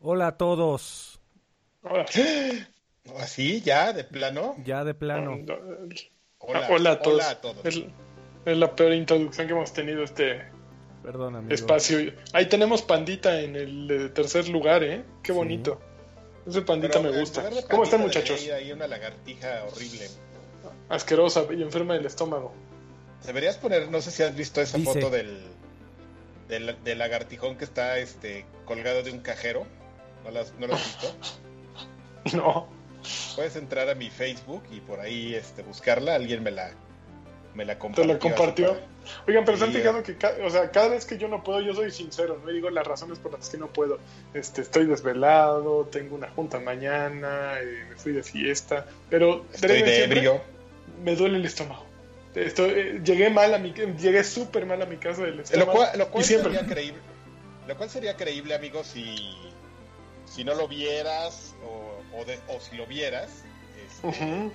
Hola a todos. Hola. ¿Así? ¿Ya? ¿De plano? Ya de plano. Hola, hola a todos. Hola a todos. Es, es, la peor introducción que hemos tenido este Perdón, amigo. espacio. Ahí tenemos pandita en el tercer lugar, ¿eh? Qué bonito. Ese pandita me gusta. ¿Cómo están, muchachos? Hay una lagartija horrible. Asquerosa y enferma del estómago. Deberías poner, no sé si has visto esa foto del, del, lagartijón que está este colgado de un cajero. ¿No lo has, no lo has visto? no. Puedes entrar a mi Facebook y por ahí este, buscarla. Alguien me la, me la compartió. ¿Te la compartió? Oigan, pero se han fijado que, o sea, cada vez que yo no puedo, yo soy sincero, no digo las razones por las que no puedo. Este, estoy desvelado, tengo una junta mañana, eh, me fui de fiesta, pero estoy de ebrio. Me duele el estómago. Estoy, eh, llegué mal a mi, llegué súper mal a mi casa del estómago. Lo cual, sería creíble, lo cual sería creíble, amigo, si, si no lo vieras o, o, si lo vieras este,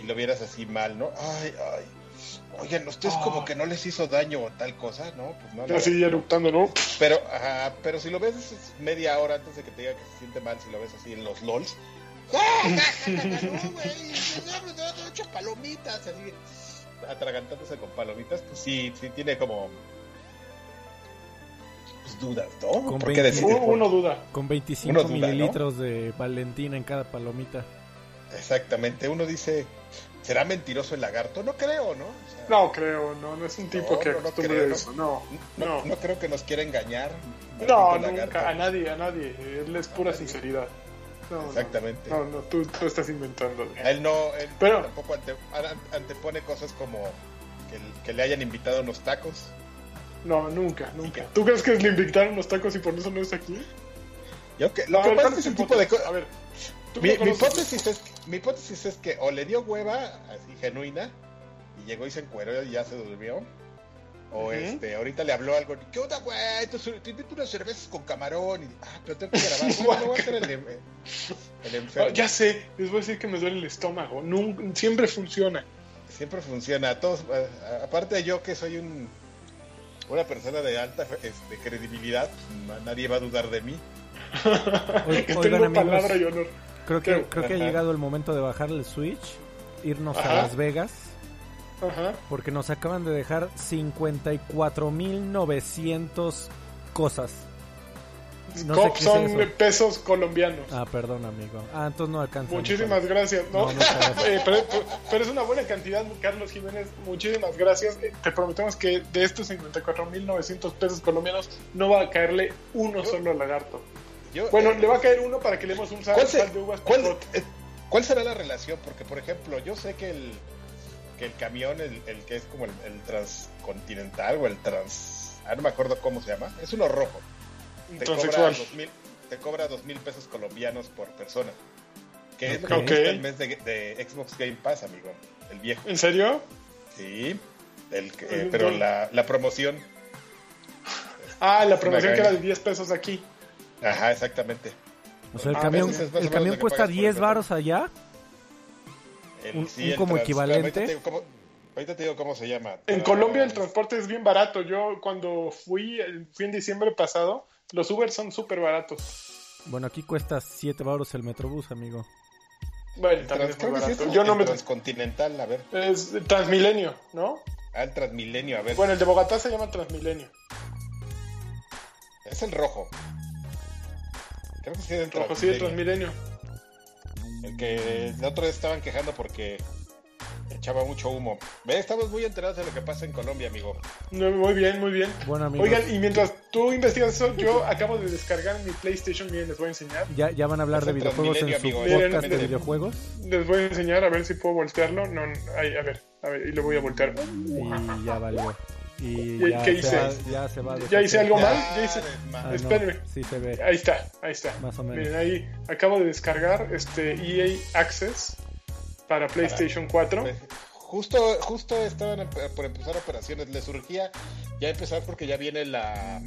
y lo vieras así mal, ¿no? Ay, ay Oigan, ustedes como que no les hizo daño o tal cosa, ¿no? Pues no. Ya sigue eructando, ¿no? Pero, ajá, pero si lo ves media hora antes de que te diga que se siente mal, si lo ves así en los LOLs. no, güey, palomitas, así, atragantándose con palomitas, pues sí, sí tiene como pues, dudas, ¿no? Con ¿Por qué decir? Uno, duda. Con 25 mililitros de Valentina en cada palomita. Exactamente, uno dice, ¿será mentiroso el lagarto? No creo, ¿no? no creo, no, no es un tipo que no, creo, eso, no, no, no. creo que nos quiera engañar. No, nunca, a nadie, a nadie, él es pura sinceridad. Exactamente. No, no, tú, tú, estás inventando. Él no, él Pero, tampoco antepone cosas como que, que, le hayan invitado unos tacos. No, nunca, nunca. ¿Tú crees que le invitaron unos tacos y por eso no está aquí? Yo que, lo que pasa es que ese tipo de cosas. A ver, mi, hipótesis es, mi hipótesis es que o le dio hueva así genuina y llegó y se encueró y ya se durmió. O este, ahorita le habló algo, ¿qué onda, güey? Te, invito unas cervezas con camarón. Y, ah, pero tengo que grabar. no voy a hacer el, el enfermo. ya sé, les voy a decir que me duele el estómago. siempre funciona. Siempre funciona. Todos, aparte de yo que soy un una persona de alta este, credibilidad, nadie va a dudar de mí. Oigan, palabra y honor. Creo que, creo que ha llegado el momento de bajar el Switch, irnos a Las Vegas. Ajá. Porque nos acaban de dejar 54.900 cosas. No son pesos colombianos. Ah, perdón, amigo. Ah, entonces no alcanza. Muchísimas gracias. ¿no? Eh, pero, pero, es una buena cantidad, Carlos Jiménez. Muchísimas gracias. Eh, te prometemos que de estos 54.900 pesos colombianos no va a caerle uno solo lagarto bueno, eh, le va a caer uno para que le demos un sal, de uvas. ¿cuál, eh, ¿Cuál será la relación? Porque, por ejemplo, yo sé que el, que el camión, el, que es como el, transcontinental o el trans... Ah, no me acuerdo cómo se llama. Es uno rojo. Te cobra, dos mil, te cobra dos mil pesos colombianos por persona. Que es lo que el mes de, Xbox Game Pass, amigo. El viejo. ¿En serio? Sí. El, eh, pero la, la promoción. Ah, la promoción que era de 10 pesos aquí. Ajá, exactamente. O sea, el ah, camión, el camión cuesta 10 baros allá. un, como equivalente. Ahorita te, digo cómo se llama. En Colombia el transporte es bien barato. Yo cuando fui, fui en diciembre pasado, los Uber son súper baratos. Bueno, aquí cuesta 7 baros el Metrobús, amigo. Bueno, también es barato. Yo no me... Transcontinental, a ver. Es Transmilenio, ¿no? Ah, el Transmilenio, a ver. Bueno, el de Bogotá se llama Transmilenio. Es el rojo. Creo que sí es el sí, Transmilenio. El que el otro día estaban quejando porque echaba mucho humo. Ve, estamos muy enterados de lo que pasa en Colombia, amigo. muy bien, muy bien. Bueno, Oigan, y mientras tú investigas eso, yo acabo de descargar mi PlayStation, miren, les voy a enseñar. ¿Ya, ya van a hablar de videojuegos en su podcast de videojuegos? Les voy a enseñar a ver si puedo voltearlo. No, a ver, a ver, y lo voy a voltear. Y ya valió. Y ya ¿Qué hice? ya, se va ¿Ya hice algo mal? ¿Ya hice? Ah, Espérenme. sí se ve. Ahí está, ahí está. Más o menos. Miren, ahí acabo de descargar este EA Access para PlayStation 4. Justo, justo estaban por empezar operaciones. Le surgía ya empezar porque ya viene la.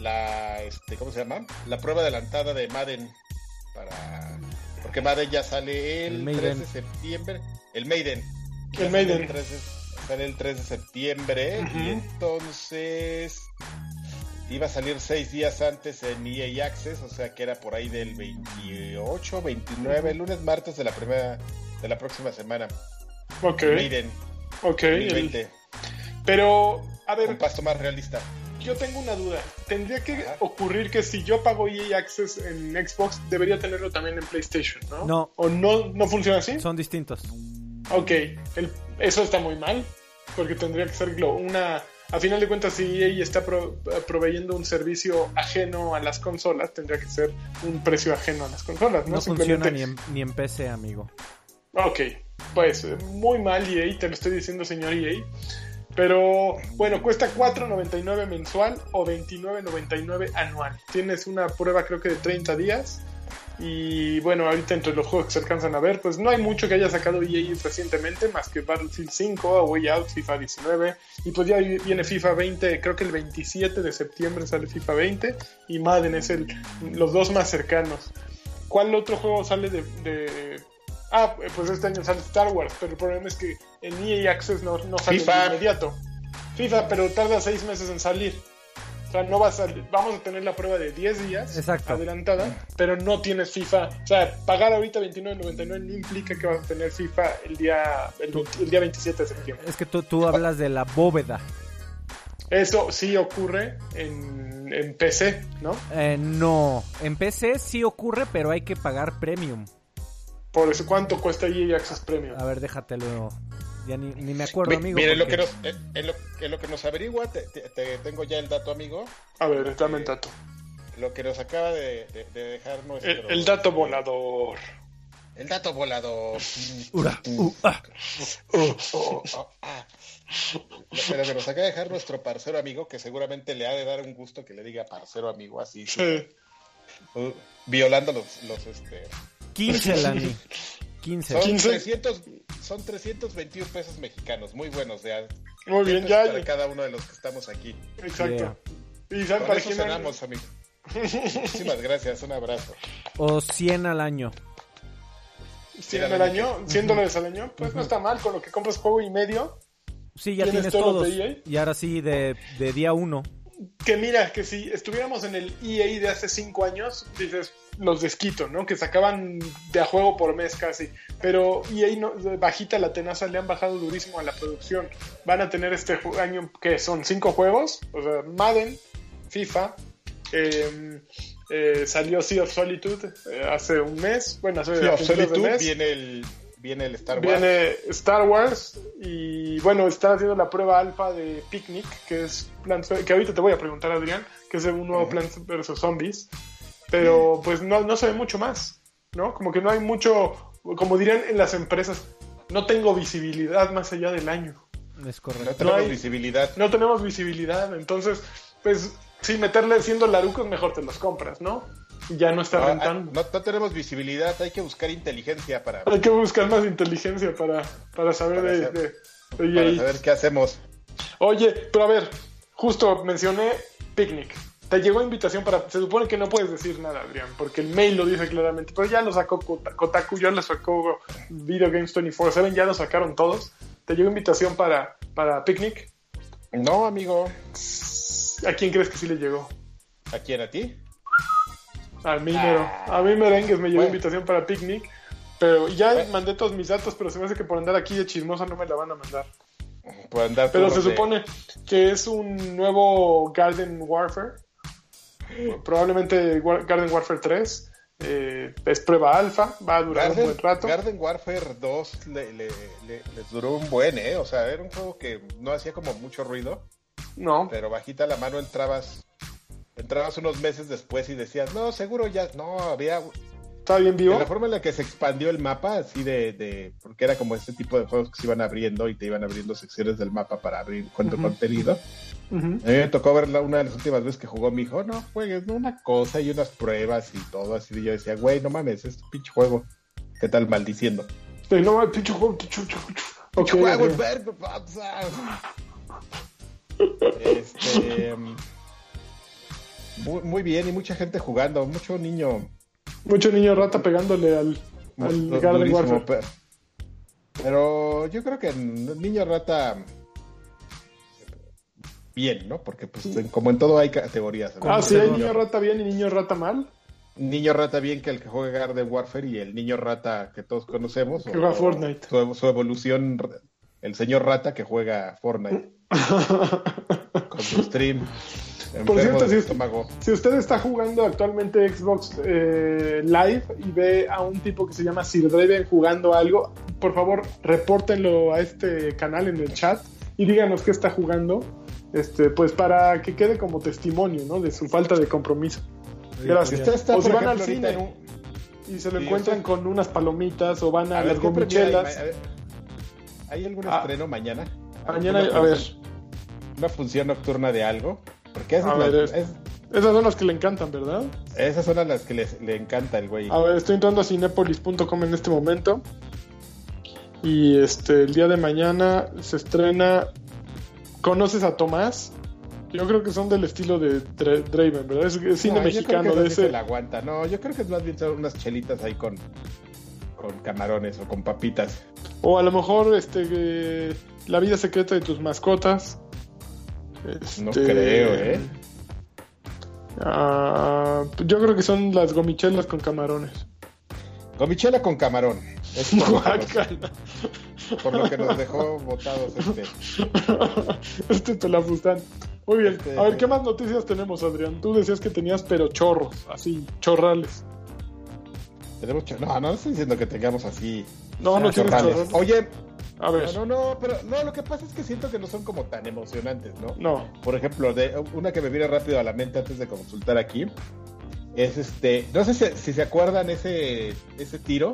La. Este, ¿Cómo se llama? La prueba adelantada de Madden. Para. Porque Madden ya sale el, 3 de septiembre. El Maiden. El Maiden. Sale el 3 de septiembre y entonces iba a salir seis días antes en EA Access, o sea que era por ahí del 28, 29, lunes, martes de la primera, de la próxima semana. Ok. Ok. Pero, a ver. Un pasto más realista. Yo tengo una duda. Tendría que ocurrir que si yo pago EA Access en Xbox, debería tenerlo también en PlayStation, ¿no? No. ¿O no, no funciona así? Son distintos. Ok. eso está muy mal. Porque tendría que ser una a final de cuentas, si EA está proveyendo un servicio ajeno a las consolas, tendría que ser un precio ajeno a las consolas. No, funciona ni en, ni en PC, amigo. Ok, pues muy mal EA, te lo estoy diciendo, señor EA. Pero bueno, cuesta 4.99 mensual o 29.99 anual. Tienes una prueba creo que de 30 días y bueno, ahorita entre los juegos que se alcanzan a ver, pues no hay mucho que haya sacado EA recientemente, más que Battlefield 5, Way Out, FIFA 19, y pues ya viene FIFA 20, creo que el 27 de septiembre sale FIFA 20, y Madden es el, los dos más cercanos. ¿Cuál otro juego sale de, Ah, pues este año sale Star Wars, pero el problema es que en EA Access no, no sale de inmediato. FIFA, pero tarda seis meses en salir. Sea, no vas a, vamos a tener la prueba de 10 días adelantada, pero no tienes FIFA. O sea, pagar ahorita 29.99 no implica que vas a tener FIFA el día, el, día 27 de septiembre. Es que tú, tú hablas de la bóveda. Eso sí ocurre en, en PC, ¿no? Eh, no, en PC sí ocurre, pero hay que pagar premium. Por eso, ¿cuánto cuesta EA Access Premium? A ver, déjatelo ya ni, me acuerdo, amigo. Mire, lo que nos, eh, en, lo, que nos averigua, te, tengo ya el dato, amigo. A ver, dame el dato. Lo que nos acaba de, dejar nuestro... El, dato volador. El dato volador. Ura, uh, ah. oh, oh, ah. Lo que nos acaba de dejar nuestro parcero amigo, que seguramente le ha de dar un gusto que le diga parcero amigo así. Sí. Uh, violando los, los este... 15, Lani. 15. Son, 300, son 321 pesos mexicanos, muy buenos. De, muy bien, ya. Para cada uno de los que estamos aquí. Exacto. Y ¿saben para eso cenamos, amigo. Muchísimas gracias, un abrazo. O 100 al año. 100 al año, 100 dólares al año, pues no está mal, con lo que compras juego y medio. Sí, ya tienes, todos. Y ahora sí, de, de día uno. Que mira, que si estuviéramos en el EA de hace 5 años, dices, los desquito, ¿no? Que sacaban de a juego por mes casi. Pero EA no, bajita la tenaza le han bajado durísimo a la producción. Van a tener este año que son cinco juegos, o sea, Madden, FIFA, em, eh, salió Sea of Solitude eh, hace un mes. Bueno, hace sea of Solitude viene el viene el Star Wars. Viene Star Wars y bueno, está haciendo la prueba alfa de Picnic, que es que ahorita te voy a preguntar Adrián, que es un nuevo Plants vs Zombies pero pues no, no se ve mucho más, ¿no? Como que no hay mucho, como dirían en las empresas, no tengo visibilidad más allá del año. Es correcto. No tenemos visibilidad. No tenemos visibilidad, entonces, pues sí, meterle siendo larucos mejor te los compras, ¿no? Ya no está ah, rentando. No, tenemos visibilidad, hay que buscar inteligencia para... Hay que buscar más inteligencia para, para saber de, Para saber qué hacemos. Oye, pero a ver, justo mencioné Picnic. Te llegó invitación para. Se supone que no puedes decir nada, Adrián, porque el mail lo dice claramente. Pero ya lo sacó Kotaku, ya lo sacó Video Games 24-7, ya lo sacaron todos. ¿Te llegó invitación para, para Picnic? No, amigo. ¿A quién crees que sí le llegó? ¿A quién? ¿A ti? A mí, ah. A mí, Merengues, me llegó invitación para Picnic. Pero ya mandé todos mis datos, pero se me hace que por andar aquí de chismosa no me la van a mandar. Por andar pero se supone que es un nuevo Garden Warfare Probablemente Garden Warfare 3 eh, es prueba alfa, va a durar un buen rato. Garden Warfare 2 le, les duró un buen, ¿eh? O sea, era un juego que no hacía como mucho ruido. No. Pero bajita la mano entrabas entrabas unos meses después y decías, no, seguro ya, no, había... Está bien vivo. la forma en la que se expandió el mapa, así de, de, porque era como este tipo de juegos que se iban abriendo y te iban abriendo secciones del mapa para abrir cuánto contenido. A mí me tocó verla una de las últimas veces que jugó mi hijo. No, juegues, una cosa y unas pruebas y todo así. Y yo decía, güey, no mames, es pinche juego. ¿Qué tal maldiciendo? Sí, no mames, pinche juego, pinche, juego, Este. Muy, muy, bien, y mucha gente jugando, mucho niño. Mucho niño rata pegándole al, al Garden Warfare. Pero, pero yo creo que niño rata bien, ¿no? Porque pues como en todo hay categorías. Ah, sí, hay niño rata bien y niño rata mal. Niño rata bien que el que juega Garden Warfare y el niño rata que todos conocemos. Que juega Fortnite. Su, evolución, el señor rata que juega Fortnite. con su stream. Por cierto, si usted, está jugando actualmente Xbox eh, Live y ve a un tipo que se llama Sir Draven jugando algo, por favor, repórtenlo a este canal en el chat y díganos qué está jugando, este, pues para que quede como testimonio, ¿no? De su falta de compromiso. Gracias. o si van al cine y se lo encuentran con unas palomitas o van a, las gomichelas. ¿Hay algún ah. estreno mañana? Mañana, a ver. Una función nocturna de algo. Porque esas, son las que le encantan, ¿verdad? Esas son las que le encanta el güey. A ver, estoy entrando a cinepolis.com en este momento. Y este el día de mañana se estrena ¿Conoces a Tomás? Yo creo que son del estilo de Draven, ¿verdad? Es, cine mexicano de ese. la aguanta. No, yo creo que es más bien son unas chelitas ahí con, con camarones o con papitas. O a lo mejor este la vida secreta de tus mascotas. No este, creo, ¿eh? Ah, yo creo que son las gomichelas con camarones. Gomichela con camarón. Es por, lo que nos dejó votados este. Este te la gustan. Muy bien. Este, a ver, ¿qué más noticias tenemos, Adrián? Tú decías que tenías, pero chorros, así, chorrales. Tenemos No, no estoy diciendo que tengamos así. No, no chorrales. Oye, a ver. No, no, pero no, lo que pasa es que siento que no son como tan emocionantes, ¿no? No. Por ejemplo, de, una que me viene rápido a la mente antes de consultar aquí es este. No sé si, se acuerdan ese, ese tiro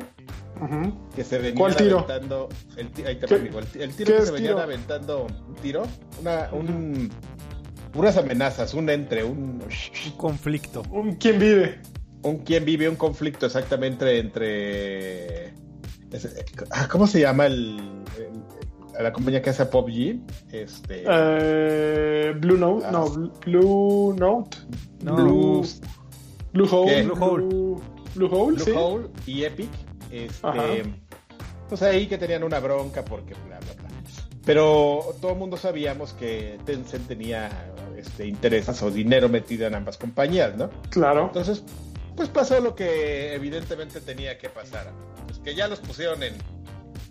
que se venía ¿Cuál tiro? aventando. El, ahí te el, el, tiro que se venía aventando. ¿Un tiro? Una, un, unas amenazas, un entre, un, un conflicto. Un quién vive. Un quién vive, un conflicto exactamente entre ¿Cómo se llama el, la compañía que hace PUBG? Este, eh, Blue Note, no, ah. Blue Note, Blue, Blue Hole, Blue Hole, Blue, Hole, Blue Hole y Epic. Este, pues ahí que tenían una bronca porque bla bla bla. Pero todo el mundo sabíamos que Tencent tenía este, intereses o dinero metido en ambas compañías, ¿no? Claro. Entonces, pues pasó lo que evidentemente tenía que pasar. Que ya los pusieron en,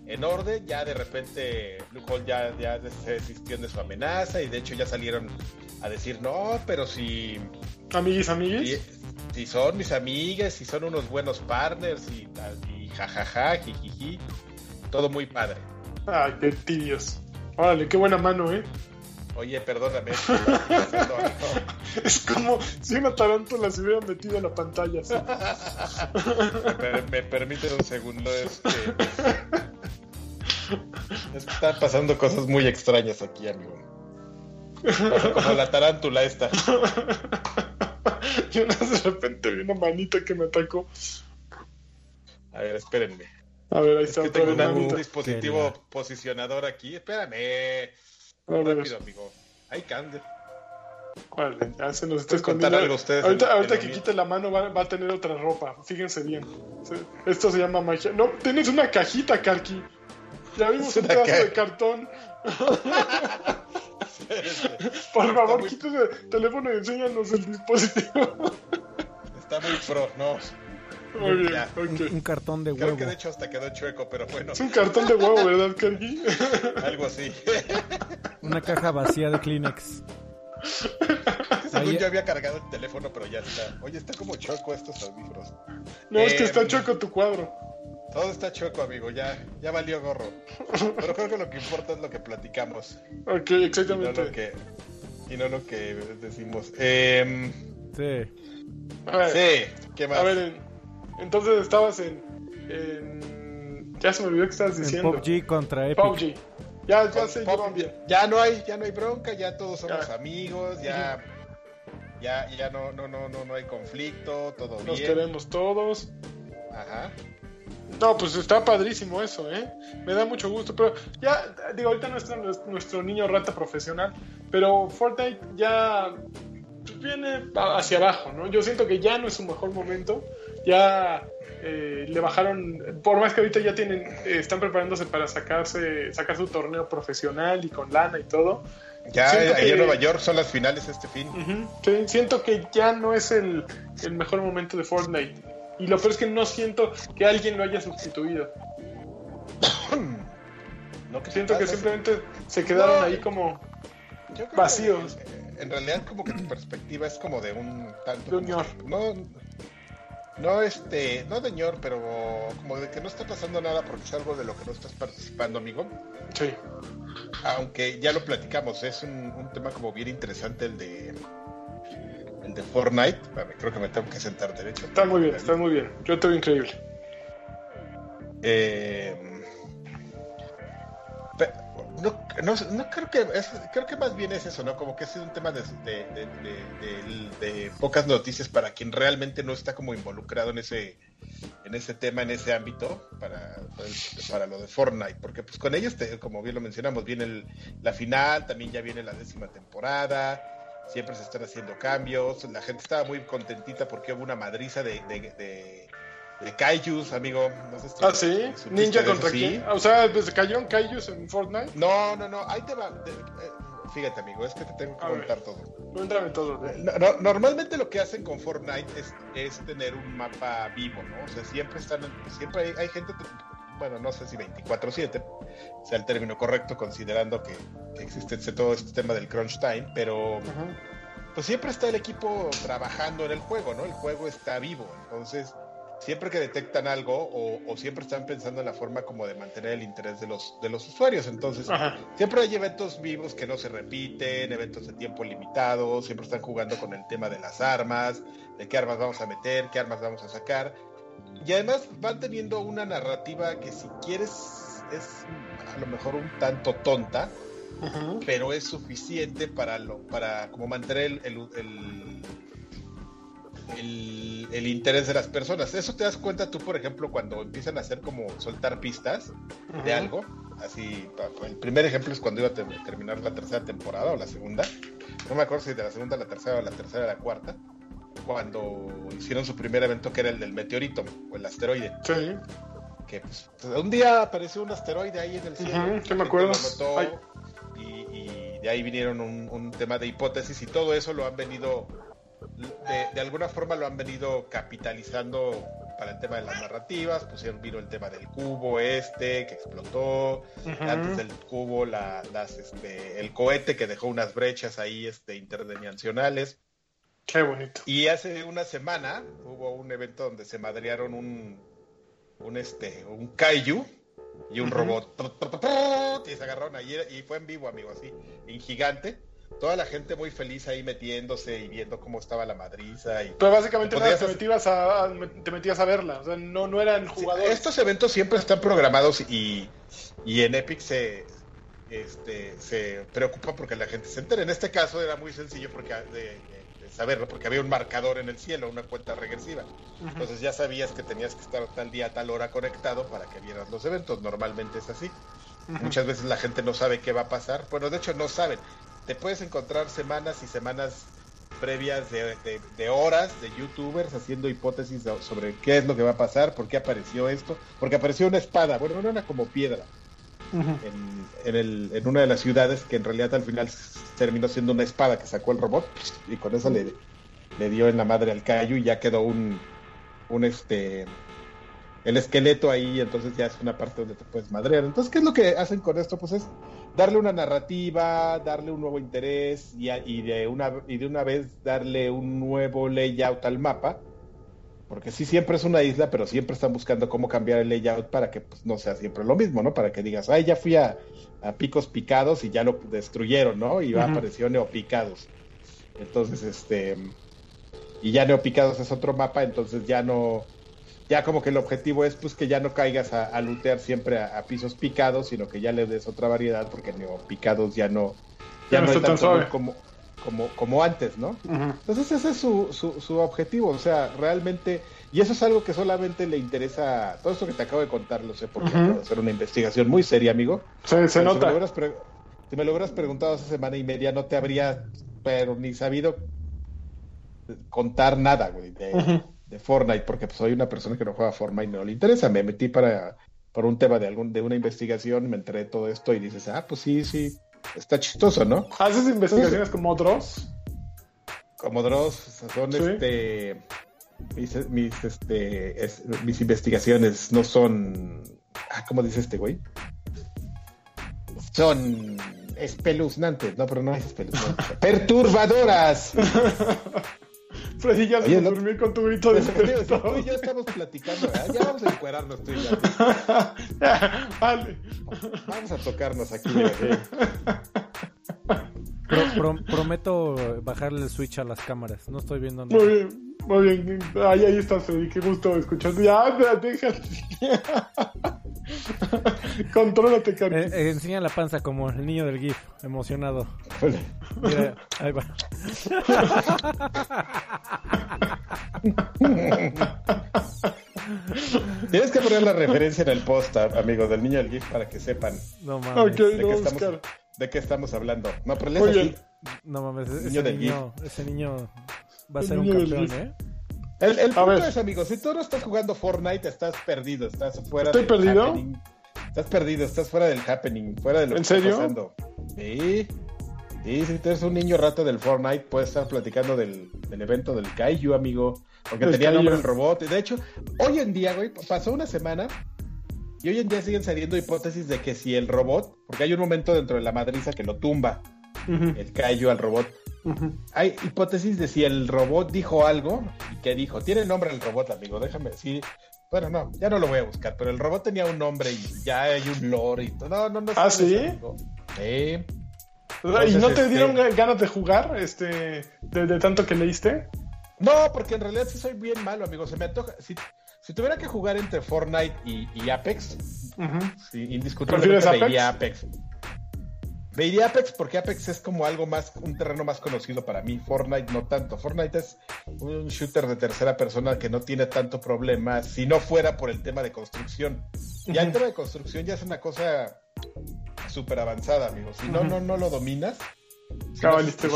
en orden, ya de repente Blue Hole ya, ya se desistió de su amenaza y de hecho ya salieron a decir, no, pero si... Amiguis, amiguis. Si, son mis amigas, si son unos buenos partners y, y jajaja, jijiji, todo muy padre. Ay, qué tibios. Órale, qué buena mano, ¿eh? Oye, perdóname. es como si una tarántula se hubiera metido en la pantalla. me, permite un segundo. Es que, están pasando cosas muy extrañas aquí, amigo. como la tarántula esta. Yo de repente vi una manita que me atacó. A ver, espérenme. A ver, ahí está. Es que tengo un dispositivo posicionador aquí. Espérame. Rápido, amigo. Hay cande. Vale, ya se nos está escondiendo. Algo ustedes ahorita, ahorita que quite la mano va, a tener otra ropa. Fíjense bien. Esto se llama magia. No, tienes una cajita, Karki. Ya vimos un pedazo de cartón. Por favor, quita el teléfono y enséñanos el dispositivo. Está muy pro, no. Muy bien, un, cartón de huevo. Creo que de hecho hasta quedó chueco, pero bueno. Es un cartón de huevo, ¿verdad, Karki? Algo así. Una caja vacía de Kleenex. Según yo había cargado el teléfono, pero ya está. Oye, está como choco estos audífonos. No, es que está em, choco tu cuadro. Todo está choco, amigo. Ya, ya valió gorro. Pero creo que lo que importa es lo que platicamos. Ok, exactamente. Y no lo que, y no lo que decimos. Eh, sí. A ver, sí, ¿qué más? A ver, entonces estabas en, en, Ya se me olvidó que estabas diciendo. En PUBG contra Epic. PUBG. Ya, ya se llevan bien. Ya no hay, ya no hay bronca, ya todos somos amigos, ya, ya, ya no, no, no, no, no hay conflicto, todo Nos bien. Nos queremos todos. Ajá. No, pues está padrísimo eso, ¿eh? Me da mucho gusto, pero ya, digo, ahorita no es nuestro niño rata profesional, pero Fortnite ya viene hacia abajo, ¿no? Yo siento que ya no es su mejor momento, ya eh, le bajaron, por más que ahorita ya tienen, eh, están preparándose para sacarse, sacar su torneo profesional y con lana y todo, Ya ahí en Nueva York son las finales este fin. sí, siento que ya no es el, el mejor momento de Fortnite. Y lo peor es que no siento que alguien lo haya sustituido. no, que siento que simplemente se quedaron ahí como vacíos. en realidad como que tu perspectiva es como de un tanto... De no, no este, no de ñor, pero como de que no está pasando nada porque es algo de lo que no estás participando, amigo. Sí. Aunque ya lo platicamos, es un, un tema como bien interesante el de el de Fortnite. creo que me tengo que sentar derecho. Está muy bien, está muy bien. Yo te veo increíble. Eh, no, no, creo que creo que más bien es eso, ¿no? Como que es un tema de, de, pocas noticias para quien realmente no está como involucrado en ese en ese tema, en ese ámbito para, para lo de Fortnite, porque pues con ellos, como bien lo mencionamos, viene la final, también ya viene la décima temporada, siempre se están haciendo cambios, la gente estaba muy contentita porque hubo una madriza de, de, Kaijus, amigo. ah, sí, Ninja contra quién? O sea, ¿se cayó en Kaijus en Fortnite? No, no, no, ahí te va. Eh, fíjate, amigo, es que te tengo que contar todo. Cuéntame todo. Normalmente lo que hacen con Fortnite es, es, tener un mapa vivo, ¿no? O sea, siempre están, siempre hay, hay gente bueno, no sé si 24/7 sea el término correcto, considerando que, existe todo este tema del crunch time, pero pues siempre está el equipo trabajando en el juego, ¿no? El juego está vivo, entonces siempre que detectan algo o, siempre están pensando en la forma como de mantener el interés de los, de los usuarios. Entonces, siempre hay eventos vivos que no se repiten, eventos de tiempo limitado, siempre están jugando con el tema de las armas, de qué armas vamos a meter, qué armas vamos a sacar. Y además van teniendo una narrativa que si quieres es a lo mejor un tanto tonta, pero es suficiente para lo, para como mantener el, el, el, interés de las personas. Eso te das cuenta tú, por ejemplo, cuando empiezan a hacer como soltar pistas de algo. Así, el primer ejemplo es cuando iba a terminar la tercera temporada o la segunda. No me acuerdo si de la segunda a la tercera o la tercera a la cuarta cuando hicieron su primer evento que era el del meteorito o el asteroide. Sí. Que pues, un día apareció un asteroide ahí en el cielo. que me acuerdo. y, de ahí vinieron un, tema de hipótesis y todo eso lo han venido, de, alguna forma lo han venido capitalizando para el tema de las narrativas, pusieron vino el tema del cubo este que explotó, antes del cubo la, las, este, el cohete que dejó unas brechas ahí este, interdimensionales. Qué bonito. Y hace una semana hubo un evento donde se madrearon un, un este, un kaiju y un robot. Y se agarraron ahí y fue en vivo, amigo, así, en gigante. Toda la gente muy feliz ahí metiéndose y viendo cómo estaba la madriza. Y Pero básicamente te, metías a, te metías a verla, o sea, no, no eran jugadores. estos eventos siempre están programados y, y en Epic se, este, se preocupa porque la gente se entere. En este caso era muy sencillo porque de, saberlo, porque había un marcador en el cielo, una cuenta regresiva. Entonces ya sabías que tenías que estar tal día, tal hora conectado para que vieras los eventos. Normalmente es así. Muchas veces la gente no sabe qué va a pasar. Bueno, de hecho no saben. Te puedes encontrar semanas y semanas previas de, de, horas de youtubers haciendo hipótesis sobre qué es lo que va a pasar, por qué apareció esto, porque apareció una espada, bueno, no era como piedra, en, el, en, una de las ciudades que en realidad al final terminó siendo una espada que sacó el robot y con eso le, le dio en la madre al Cayu y ya quedó un, un este el esqueleto ahí, entonces ya es una parte donde te puedes madrear. Entonces, ¿qué es lo que hacen con esto? Pues es darle una narrativa, darle un nuevo interés y, y de, una, y de una vez darle un nuevo layout al mapa porque sí siempre es una isla, pero siempre están buscando cómo cambiar el layout para que pues, no sea siempre lo mismo, ¿no? Para que digas, ay, ya fui a, picos picados y ya lo destruyeron, ¿no? Y apareció neopicados. Entonces, este, y ya neopicados es otro mapa, entonces ya no, ya como que el objetivo es pues que ya no caigas a, lootear siempre a, pisos picados, sino que ya le des otra variedad, porque neopicados ya no, ya, no, tan como como, como antes, ¿no? Entonces ese es su, su, objetivo, o sea, realmente, y eso es algo que solamente le interesa, todo esto que te acabo de contar, lo sé porque acabo de hacer una investigación muy seria, amigo. Se, se nota. Si me, lo hubieras preguntado hace semana y media, no te habría, pero ni sabido contar nada, güey, de, de Fortnite, porque pues, soy una persona que no juega Fortnite y no le interesa, me metí para, por un tema de algún, de una investigación, me enteré de todo esto y dices, ah, pues sí, sí, está chistoso, ¿no? ¿Haces investigaciones como Dross? Como Dross, son este mis, mis, este, mis investigaciones no son. Ah, ¿Cómo dice este güey? Son espeluznantes. No, pero no es espeluznantes. ¡Perturbadoras! Freddy, ya se dormir con tu grito de Tú y yo estamos platicando, Ya vamos a encuerarnos tú y yo. vale. Vamos a tocarnos aquí. prometo bajarle el switch a las cámaras. No estoy viendo nada. Muy bien, muy bien. Ahí, ahí estás, Freddy. Qué gusto escucharte. Ya, déjate. Contrólate, Carlos. Eh, eh, enseña la panza como el niño del GIF, emocionado. Mira, ahí va. Tienes que poner la referencia en el post, amigo, del niño del GIF para que sepan. No mames. de, qué estamos, de, qué estamos, hablando. No, pero así. No mames, ese niño, ese niño va a ser un campeón, ¿eh? El, el punto es, amigo, si tú no estás jugando Fortnite, estás perdido, estás fuera ¿Estoy perdido? Estás perdido, estás fuera del happening, fuera de lo que está pasando. Sí. Sí, si tú eres un niño rato del Fortnite, puedes estar platicando del, evento del Kaiju, amigo. Porque tenía nombre el robot. De hecho, hoy en día, güey, pasó una semana y hoy en día siguen saliendo hipótesis de que si el robot, porque hay un momento dentro de la madriza que lo tumba, el Kaiju al robot. Hay hipótesis de si el robot dijo algo y que dijo. Tiene nombre el robot, amigo, déjame decir. Bueno, no, ya no lo voy a buscar, pero el robot tenía un nombre y ya hay un lore y todo. No, no, no. ¿Ah, sí? ¿Y no te dieron este ganas de jugar este de, tanto que leíste? No, porque en realidad sí soy bien malo, amigo. Se me antoja. Si, si tuviera que jugar entre Fortnite y, Apex, indiscutiblemente Apex? Apex. Me iría Apex porque Apex es como algo más, un terreno más conocido para mí. Fortnite no tanto. Fortnite es un shooter de tercera persona que no tiene tanto problema si no fuera por el tema de construcción. Ya el tema de construcción ya es una cosa súper avanzada, amigo. Si no, no, no lo dominas,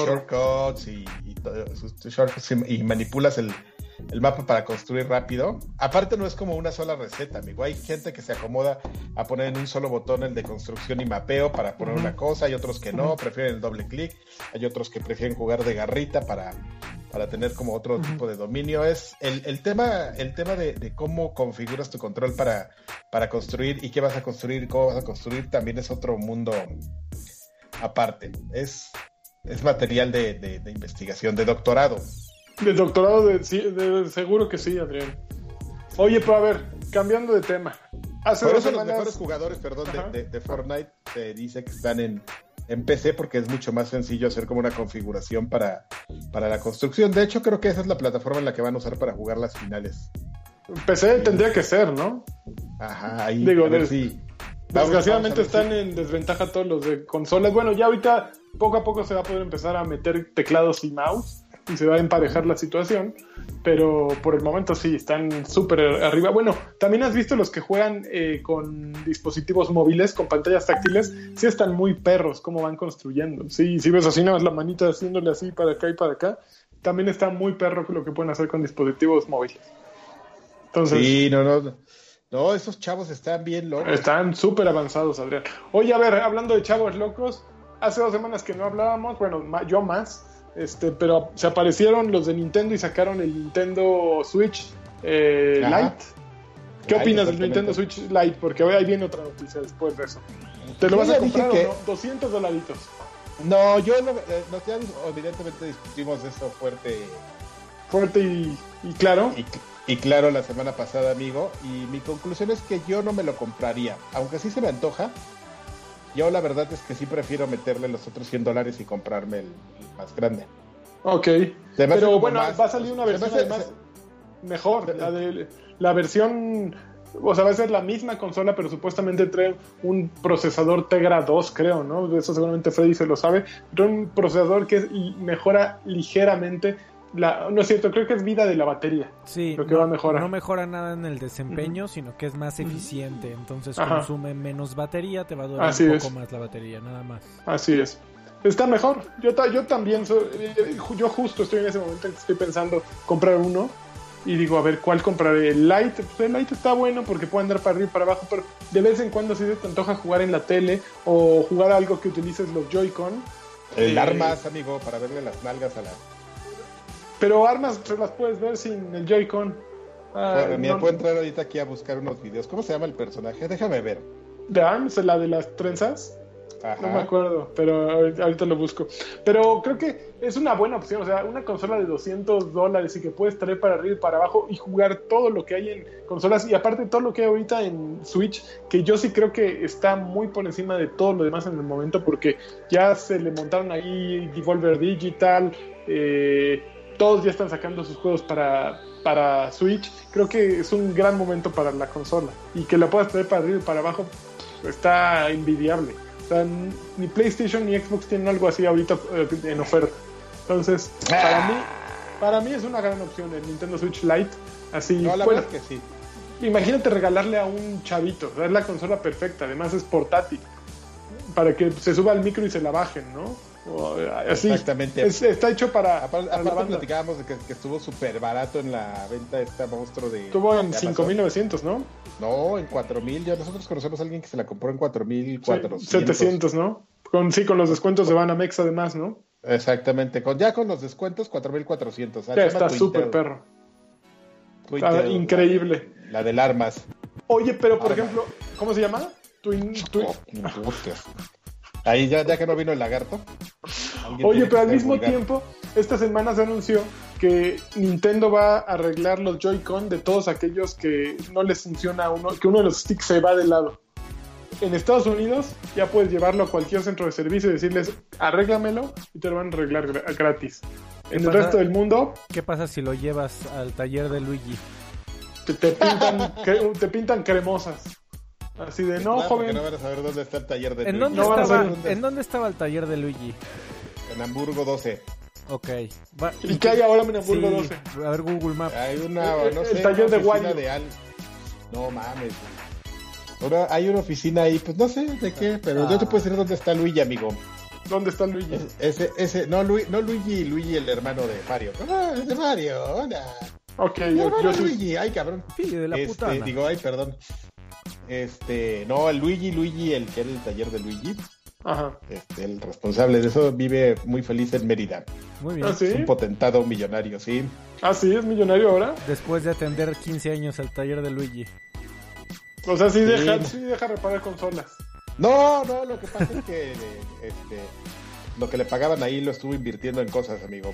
shortcuts y, y, y manipulas el, el mapa para construir rápido. Aparte no es como una sola receta, amigo. Hay gente que se acomoda a poner en un solo botón el de construcción y mapeo para poner una cosa, hay otros que no, prefieren el doble clic, hay otros que prefieren jugar de garrita para, para tener como otro tipo de dominio. Es el, el tema, el tema de, cómo configuras tu control para, para construir y qué vas a construir, cómo vas a construir, también es otro mundo aparte. Es, es material de, de investigación, de doctorado. De doctorado, de, seguro que sí, Adrián. Oye, pero a ver, cambiando de tema. Hace Por eso los mejores jugadores, perdón, de, Fortnite se dice que están en, en PC porque es mucho más sencillo hacer como una configuración para, para la construcción. De hecho, creo que esa es la plataforma en la que van a usar para jugar las finales. PC tendría que ser, ¿no? Ajá, ahí Digo, sí. Desgraciadamente están en desventaja todos los de consolas. Bueno, ya ahorita poco a poco se va a poder empezar a meter teclados y mouse y se va a emparejar la situación, pero por el momento sí, están súper arriba. Bueno, también has visto los que juegan eh, con dispositivos móviles, con pantallas táctiles, sí están muy perros cómo van construyendo. Sí, si ves así nada más la manita haciéndole así para acá y para acá, también está muy perro lo que pueden hacer con dispositivos móviles. Entonces, sí, no, no. No, esos chavos están bien locos. Están súper avanzados, Adrián. Oye, a ver, hablando de chavos locos, hace dos semanas que no hablábamos, bueno, yo más, este, pero se aparecieron los de Nintendo y sacaron el Nintendo Switch eh, Lite. ¿Qué opinas del Nintendo Switch Lite? Porque ahí viene otra noticia después de eso. ¿Te lo vas a comprar que... 200 dolaritos. No, yo no, eh, ya evidentemente discutimos eso fuerte. Fuerte y, claro. Y, claro la semana pasada, amigo. Y mi conclusión es que yo no me lo compraría. Aunque sí se me antoja. Yo la verdad es que sí prefiero meterle los otros 100 dólares y comprarme el, más grande. Ok. Pero bueno, va a salir una versión además mejor. La, de, la versión, o sea, va a ser la misma consola, pero supuestamente trae un procesador Tegra 2, creo, ¿no? Eso seguramente Freddy se lo sabe. Pero un procesador que mejora ligeramente no es cierto, creo que es vida de la batería. Sí, lo que no, va a mejorar. No mejora nada en el desempeño, sino que es más eficiente. Entonces consume menos batería, te va a durar un poco más la batería, nada más. Así es. Está mejor. Yo, yo también, soy, eh, yo justo estoy en ese momento en que estoy pensando comprar uno. y digo, a ver, ¿cuál compraré? El Lite, pues el Lite está bueno porque puede andar para arriba y para abajo, pero de vez en cuando si te antoja jugar en la tele o jugar algo que utilices los Joy-Con. El eh, armas, amigo, para verle las nalgas a la... Pero armas se las puedes ver sin el Joy-Con. Ah, mira, puedo entrar ahorita aquí a buscar unos videos. ¿Cómo se llama el personaje? Déjame ver. ¿De ARMS? ¿La de las trenzas? No me acuerdo, pero ahorita lo busco. Pero creo que es una buena opción, o sea, una consola de 200 dólares y que puedes traer para arriba y para abajo y jugar todo lo que hay en consolas y aparte todo lo que hay ahorita en Switch, que yo sí creo que está muy por encima de todo lo demás en el momento porque ya se le montaron ahí Devolver Digital, eh, todos ya están sacando sus juegos para, para Switch. Creo que es un gran momento para la consola y que la puedas traer para arriba y para abajo está envidiable. O sea, ni PlayStation ni Xbox tienen algo así ahorita eh, en oferta. Entonces, para mí, para mí es una gran opción el Nintendo Switch Lite. Así, no, la verdad que sí. Imagínate regalarle a un chavito, es la consola perfecta, además es portátil, para que se suba al micro y se la bajen, ¿no? Exactamente. está hecho para. Aparte, platicábamos de que, estuvo súper barato en la venta de este monstruo de. Estuvo en 5.900, ¿no? No, en 4.000. Ya nosotros conocemos a alguien que se la compró en 4.400. 700, ¿no? Con, sí, con los descuentos de Banamex además, ¿no? Exactamente. Con, ya con los descuentos, 4.400. Ya está súper perro. increíble. La, del armas. Oye, pero por ejemplo, ¿cómo se llama? Twin, oh, Ahí ya, ya que no vino el lagarto. Oye, pero al mismo tiempo, esta semana se anunció que Nintendo va a arreglar los Joy-Con de todos aquellos que no les funciona uno, que uno de los sticks se va de lado. En Estados Unidos ya puedes llevarlo a cualquier centro de servicio y decirles, arréglamelo y te lo van a arreglar gratis. En el resto del mundo... ¿Qué pasa si lo llevas al taller de Luigi? Te, pintan, te pintan cremosas. Así de, no, joven. no van a saber dónde está el taller de ¿En Luigi. Dónde estaba, ¿En dónde estaba el taller de Luigi? En Hamburgo 12. Ok. ¿Y qué hay ahora en Hamburgo 12? A ver Google Maps. Hay una, no el, taller de Wario. No mames. Ahora hay una oficina ahí, pues no sé de qué, pero yo te puedo decir dónde está Luigi, amigo. ¿Dónde está Luigi? ese, ese, no, Luigi, no Luigi, Luigi el hermano de Mario. No, es de Mario, hola. Ok, yo, yo Luigi, ay cabrón. Sí, de la este, Digo, ay, perdón. Este, no, el Luigi, Luigi, el que era el taller de Luigi. Ajá. Este, el responsable de eso vive muy feliz en Mérida. Muy bien. ¿Ah, Es un potentado millonario, sí. Ah, sí, es millonario ahora. Después de atender 15 años al taller de Luigi. O sea, sí, Deja, sí deja reparar consolas. No, no, lo que pasa es que este, lo que le pagaban ahí lo estuvo invirtiendo en cosas, amigo.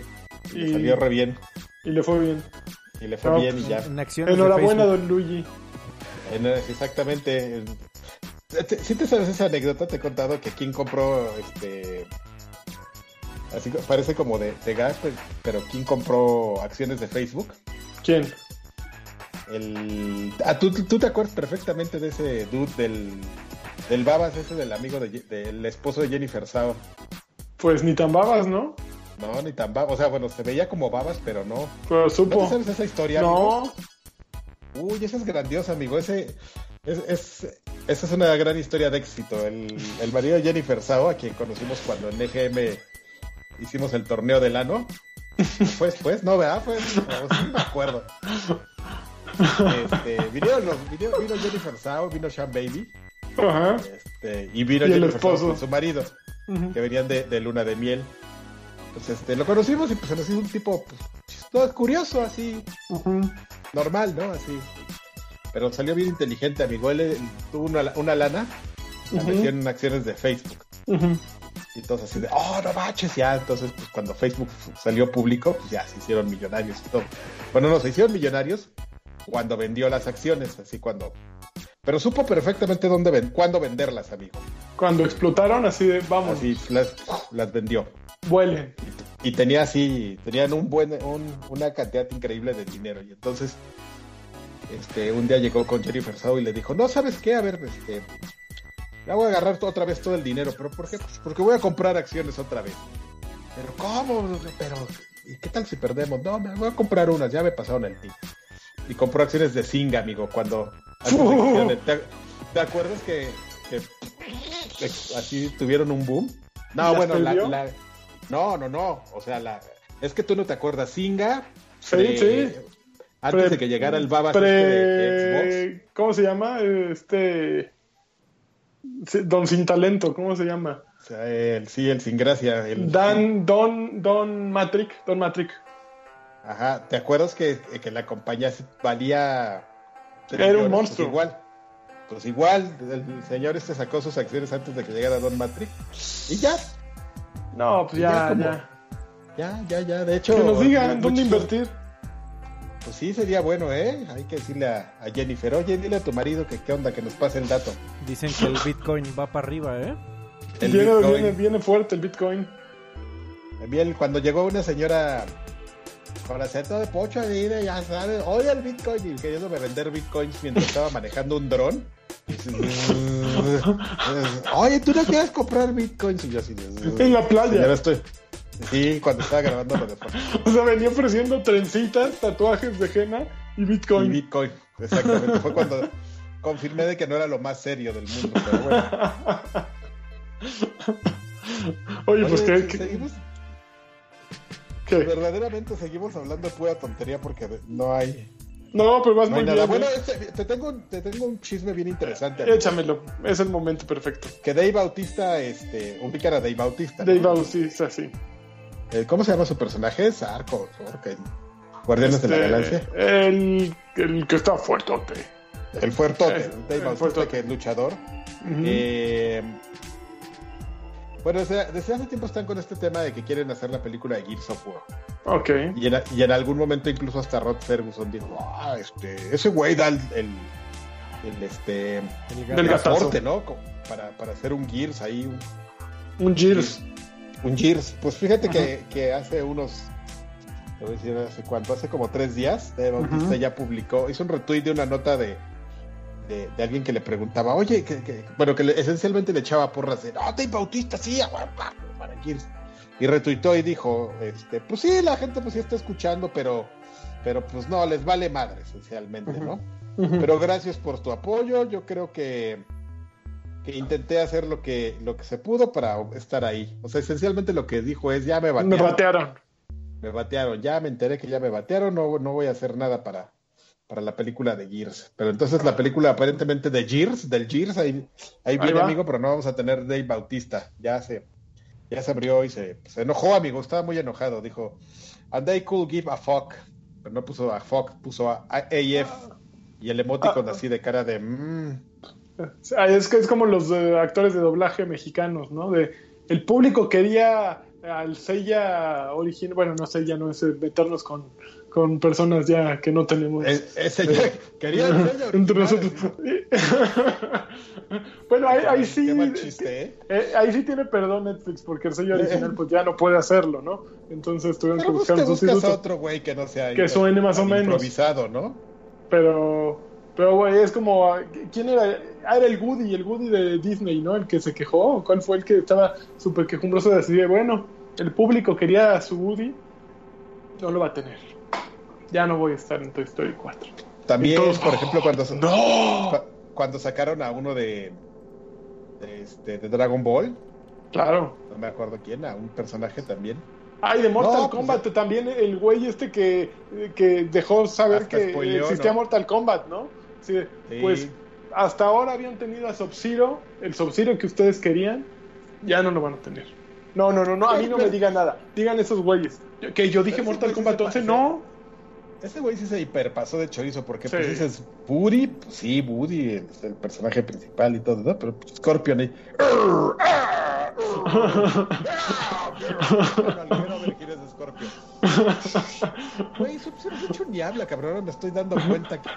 Y, le salió re bien. Y le fue bien. Y le fue bien y ya. Enhorabuena, don Luigi. Exactamente. Si te sabes esa anécdota, te he contado que quien compró este. Así parece como de, de gas, pues, pero ¿quién compró acciones de Facebook? ¿Quién? El. Ah, ¿tú, tú te acuerdas perfectamente de ese dude del. Del Babas, ese del amigo de, del esposo de Jennifer Sao. Pues ni tan babas, ¿no? No, ni tan babas. O sea, bueno, se veía como babas, pero no. Pero supo. ¿No sabes esa historia? No. Uy, esa es grandiosa, amigo. Ese es, es, esa es una gran historia de éxito. El, el marido de Jennifer Sao, a quien conocimos cuando en EGM hicimos el torneo del ano. Pues, pues, no, ¿verdad? Pues, no, sí me acuerdo. Este, vinieron los, vino, vino Jennifer Sao, vino Sean Baby. Ajá. Este, y vino Y el Jennifer Sao esposo. con su marido, que venían de, de luna de miel. Entonces, este, lo conocimos y pues se nos hizo un tipo pues, chistoso, curioso, así, normal, ¿no? Así. Pero salió bien inteligente, amigo. Él tuvo una, una lana, la Ujú. metió en acciones de Facebook. Y todos así de, oh, no manches, ya. Entonces, pues cuando Facebook salió público, pues ya se hicieron millonarios y todo. Bueno, no, se hicieron millonarios cuando vendió las acciones, así cuando... Pero supo perfectamente dónde ven, cuándo venderlas, amigo. Cuando explotaron, así de, vamos, Así las, las vendió. Vuelen. y tenía así, tenían un buen, un- una cantidad increíble de dinero. Y entonces, este, un día llegó con Jennifer Sao y le dijo, no, ¿sabes qué? A ver, este, ya voy a agarrar otra vez todo el dinero, pero ¿por qué? Pues porque voy a comprar acciones otra vez. Pero ¿cómo? Pero, ¿y qué tal si perdemos? No, me voy a comprar unas, ya me pasaron el tip. Y compró acciones de Singa, amigo, cuando... de ¿Te, te acuerdas que, que que así tuvieron un boom? No, ¿Las bueno, la, la- no, no, no. O sea, la, es que tú no te acuerdas. Singa. Sí, pre- sí. Antes de que llegara el Babas este de Xbox. ¿Cómo se llama? Este. Don Sin Talento, ¿cómo se llama? O sea, el, sí, el sin gracia. El, Dan, Don, Don Matrick, Don Matrick. Ajá, ¿te acuerdas que, que la compañía valía... Era un monstruo. Pues igual, pues igual, el señor este sacó sus acciones antes de que llegara Don Matrick. Y ya. No, pues ya, ya. Ya, ya, ya. De hecho... Que nos digan dónde invertir. Pues sí, sería bueno, ¿eh? Hay que decirle a, Jennifer, oye, dile a tu marido que qué onda, que nos pase el dato. Dicen que el Bitcoin va para arriba, ¿eh? viene, viene, fuerte el Bitcoin. Bien, cuando llegó una señora con acento de pocho, de ya sabes, oye el Bitcoin, y queriéndome vender Bitcoins mientras estaba manejando un dron. oye, ¿tú no quieres comprar Bitcoins? Y yo así, en la playa. estoy, Sí, cuando estaba grabando lo de O sea, venía ofreciendo trencitas, tatuajes de henna y Bitcoin. Y Bitcoin, exactamente. Fue cuando confirmé de que no era lo más serio del mundo, pero bueno. Oye, pues que... Seguimos... Verdaderamente seguimos hablando de pura tontería porque no hay... No, pero vas muy bien. Bueno, este, te, tengo, te tengo un chisme bien interesante. Échamelo, es el momento perfecto. Que Dave Bautista, este, ubicar a Dave Bautista. Dave Bautista, sí. Eh, ¿Cómo se llama su personaje? ¿Es Arco, Guardianes de la este, Galaxia. El, el que está fuertote. El fuertote, Dave Bautista, que es luchador. eh, bueno, desde, hace tiempo están con este tema de que quieren hacer la película de Gears of War. Ok. Y en, y en algún momento incluso hasta Rod Ferguson dijo, ah, este, ese güey da el, el, este, el, gatorte, ¿no? Para, para hacer un Gears ahí. Un, un Gears. Un Gears. Pues fíjate que, que, hace unos, te voy a decir hace cuánto, hace como tres días, de Bautista ya publicó, hizo un retweet de una nota de de, alguien que le preguntaba, oye, que, bueno, que esencialmente le echaba porras de, no, Dave Bautista, sí, para Y retuitó y dijo, este, pues sí, la gente pues sí está escuchando, pero, pero pues no, les vale madre, esencialmente, ¿no? Pero gracias por tu apoyo, yo creo que, que intenté hacer lo que, lo que se pudo para estar ahí. O sea, esencialmente lo que dijo es, ya me batearon. Me batearon. Me batearon, ya me enteré que ya me batearon, no, no voy a hacer nada para, para la película de Gears. Pero entonces la película aparentemente de Gears, del Gears, ahí, ahí, viene, amigo, pero no vamos a tener Dave Bautista. Ya se, ya se abrió y se, se enojó, amigo, estaba muy enojado. Dijo, and they could give a fuck. Pero no puso a fuck, puso a AF. Y el emoticon ah. así de cara de... Mm". Es que es como los eh, actores de doblaje mexicanos, ¿no? De, el público quería al Seiya original, bueno, no sé, ya no es meternos con con personas ya que no tenemos. ese ya quería entre nosotros. bueno, ahí, ahí sí. ¿eh? Eh, ahí sí tiene perdón Netflix, porque el sello original pues ya no puede hacerlo, ¿no? Entonces tuvieron que buscar un sustituto. otro güey que no sea que suene más o menos improvisado, ¿no? Pero pero güey, es como ¿quién era? Ah, era el Woody, el Woody de Disney, ¿no? El que se quejó, ¿cuál fue el que estaba súper quejumbroso de decir, bueno, el público quería a su Woody, no lo va a tener ya no voy a estar en Toy Story 4. También, por ejemplo, cuando, cuando sacaron a uno de, de, este, de Dragon Ball. Claro. No me acuerdo quién, a un personaje también. Ay, de Mortal pues, Kombat también, el güey este que, que dejó saber que existía Mortal Kombat, ¿no? Sí, Pues hasta ahora habían tenido a Sub-Zero, el Sub-Zero que ustedes querían, ya no lo van a tener. No, no, no, no, a mí no me digan nada. Digan esos güeyes. Que yo dije Mortal Kombat 11, no. Ese güey sí se hiperpasó de chorizo, porque pues dices, Woody, pues sí, Woody es el personaje principal y todo, ¿no? Pero Scorpion ahí. Scorpion. Güey, Sub-Zero de hecho ni habla, cabrón, ahora me estoy dando cuenta que.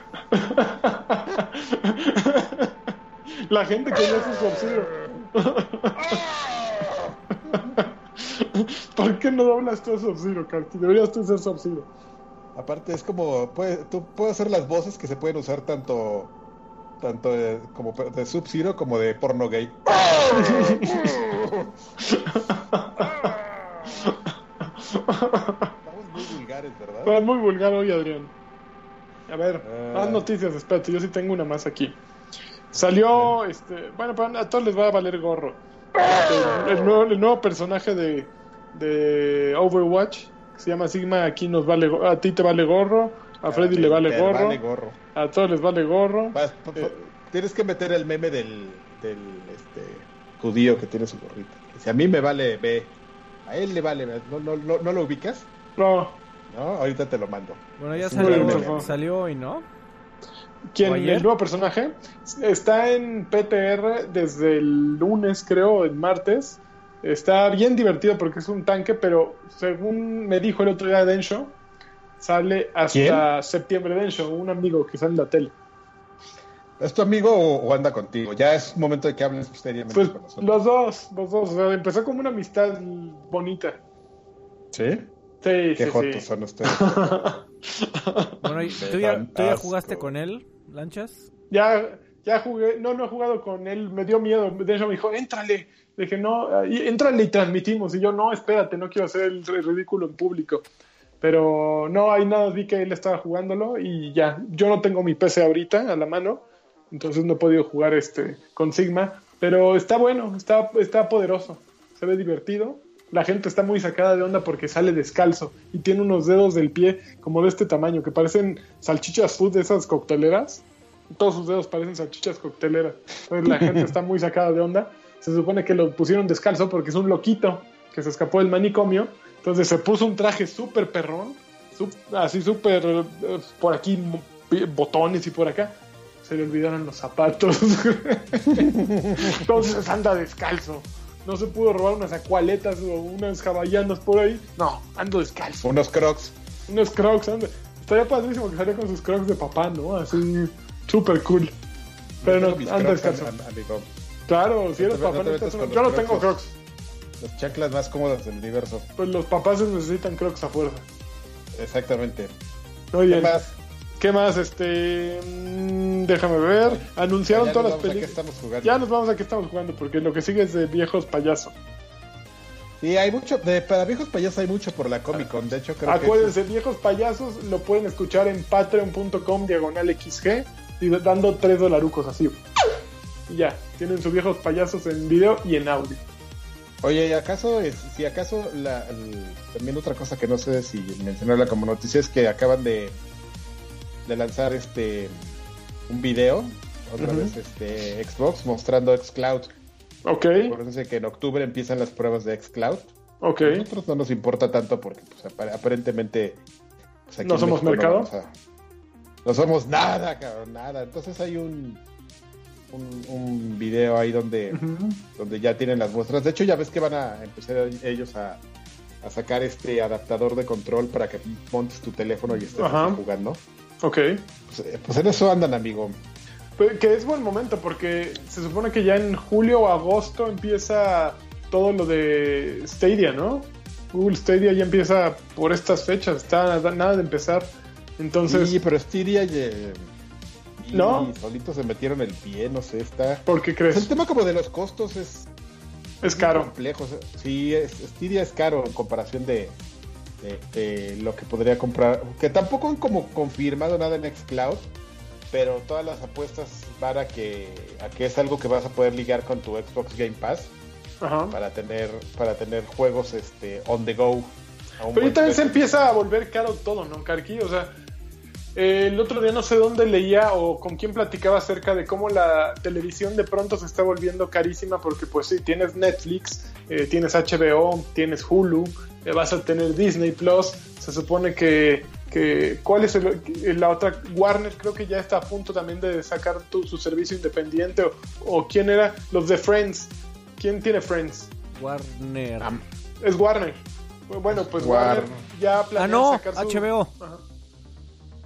La gente es Sub-Zero. ¿Por qué no doblas tú a Sub-Zero? Deberías tú ser Sub-Zero. Aparte es como, puede, tú puedes hacer las voces que se pueden usar tanto tanto de, como de Sub-Zero como de porno gay. Estamos muy vulgar hoy, Adrián. A ver, uh... más noticias, espérate, yo sí tengo una más aquí. Salió, este, bueno, a todos les va a valer gorro. El, nuevo, el nuevo personaje de, de Overwatch se llama Sigma, aquí nos vale, a ti te vale gorro, A Freddy le vale gorro, A todos les vale gorro. Eh, tienes que meter el meme del, del este, judío que tiene su gorrita. Si a mí me vale B, a él le vale ¿No, no, no, lo ubicas? No. No, ahorita te lo mando. Bueno, ya salió, salió hoy, ¿no? ¿Quién? ¿El nuevo personaje? Está en PTR desde el lunes, creo, el martes. Está bien divertido porque es un tanque, pero según me dijo el otro día Densho, sale hasta septiembre Densho, un amigo que sale en la tele. ¿Es tu amigo o, anda contigo? Ya es momento de que hables seriamente pues, con nosotros. Los dos, los dos. empezó como una amistad bonita. ¿Sí? Sí, Qué jotos son ustedes. bueno, ¿tú ya, ¿tú ya jugaste con él, Lanchas? Ya, ya jugué. No, no he jugado con él. Me dio miedo. De hecho, me dijo, éntrale. Le dije, no, éntrale y transmitimos. Y yo, no, espérate, no quiero hacer el ridículo en público. Pero no, hay nada, vi que él estaba jugándolo y ya. Yo no tengo mi PC ahorita a la mano entonces no he podido jugar este con Sigma, pero está bueno, está, está poderoso, se ve divertido. La gente está muy sacada de onda porque sale descalzo y tiene unos dedos del pie como de este tamaño, que parecen salchichas food de esas cocteleras. Todos sus dedos parecen salchichas cocteleras. Entonces la gente está muy sacada de onda. Se supone que lo pusieron descalzo porque es un loquito que se escapó del manicomio. Entonces se puso un traje súper perrón, así súper eh, por aquí botones y por acá se le olvidaron los zapatos. Entonces anda descalzo. No se pudo robar unas acualetas o unas hawaianas por ahí. No, ando descalzo. Unos crocs. Unos crocs, anda. Estaría padrísimo que saliera con sus crocs de papá, ¿no? Así, súper cool. Pero no, anda descalzo. Claro, si eres papá, no yo no tengo crocs. Las chanclas más cómodas del universo. Pues los papás necesitan crocs a fuerza. Exactamente. Oye, más? ¿Qué más? Este, mm, déjame ver. Anunciaron todas las películas. Ya nos vamos a que estamos jugando porque lo que sigue es de viejos payasos. Sí, hay mucho, de, para viejos payasos hay mucho por la Comic Con, de hecho creo Acuérdense, viejos payasos lo pueden escuchar en patreon.com diagonal XG y dando tres dolarucos así. Y ya, tienen sus viejos payasos en video y en audio. Oye, ¿y acaso, es, si acaso la, también otra cosa que no sé si mencionarla como noticia es que acaban de de lanzar este un video, otra vez este Xbox, mostrando xCloud. Ok. Acuérdense que en octubre empiezan las pruebas de xCloud. Ok. A nosotros no nos importa tanto porque pues, aparentemente... Pues, ¿No somos mercado? No, somos nada, cabrón, nada. Entonces hay un, un, video ahí donde, donde ya tienen las muestras. De hecho, ya ves que van a empezar ellos a, a sacar este adaptador de control para que montes tu teléfono y estés jugando. Ok. Pues, eh, pues, en eso andan, amigo. Pues, que es buen momento porque se supone que ya en julio o agosto empieza todo lo de Stadia, ¿no? Google Stadia ya empieza por estas fechas, está nada de empezar. Entonces. Sí, pero Stadia ya, no. solitos se metieron el pie, no sé, está. ¿Por qué crees? el tema como de los costos es. Es caro. Complejo. Sí, Stadia es caro en comparación de, de, lo que podría comprar, que tampoco han como confirmado nada en Xcloud, pero todas las apuestas van a que, a que es algo que vas a poder ligar con tu Xbox Game Pass para tener para tener juegos este on the go. Pero ahí también se empieza a volver caro todo, ¿no, Carqui? O sea, el otro día no sé dónde leía o con quién platicaba acerca de cómo la televisión de pronto se está volviendo carísima porque pues sí, tienes Netflix, eh, tienes HBO, tienes Hulu, vas a tener Disney Plus, se supone que, que ¿cuál es la otra? Warner creo que ya está a punto también de sacar su servicio independiente o, quién era los de Friends, ¿quién tiene Friends? Warner. es Warner. Bueno, pues Warner, ya planea ah, no, sacar su... HBO.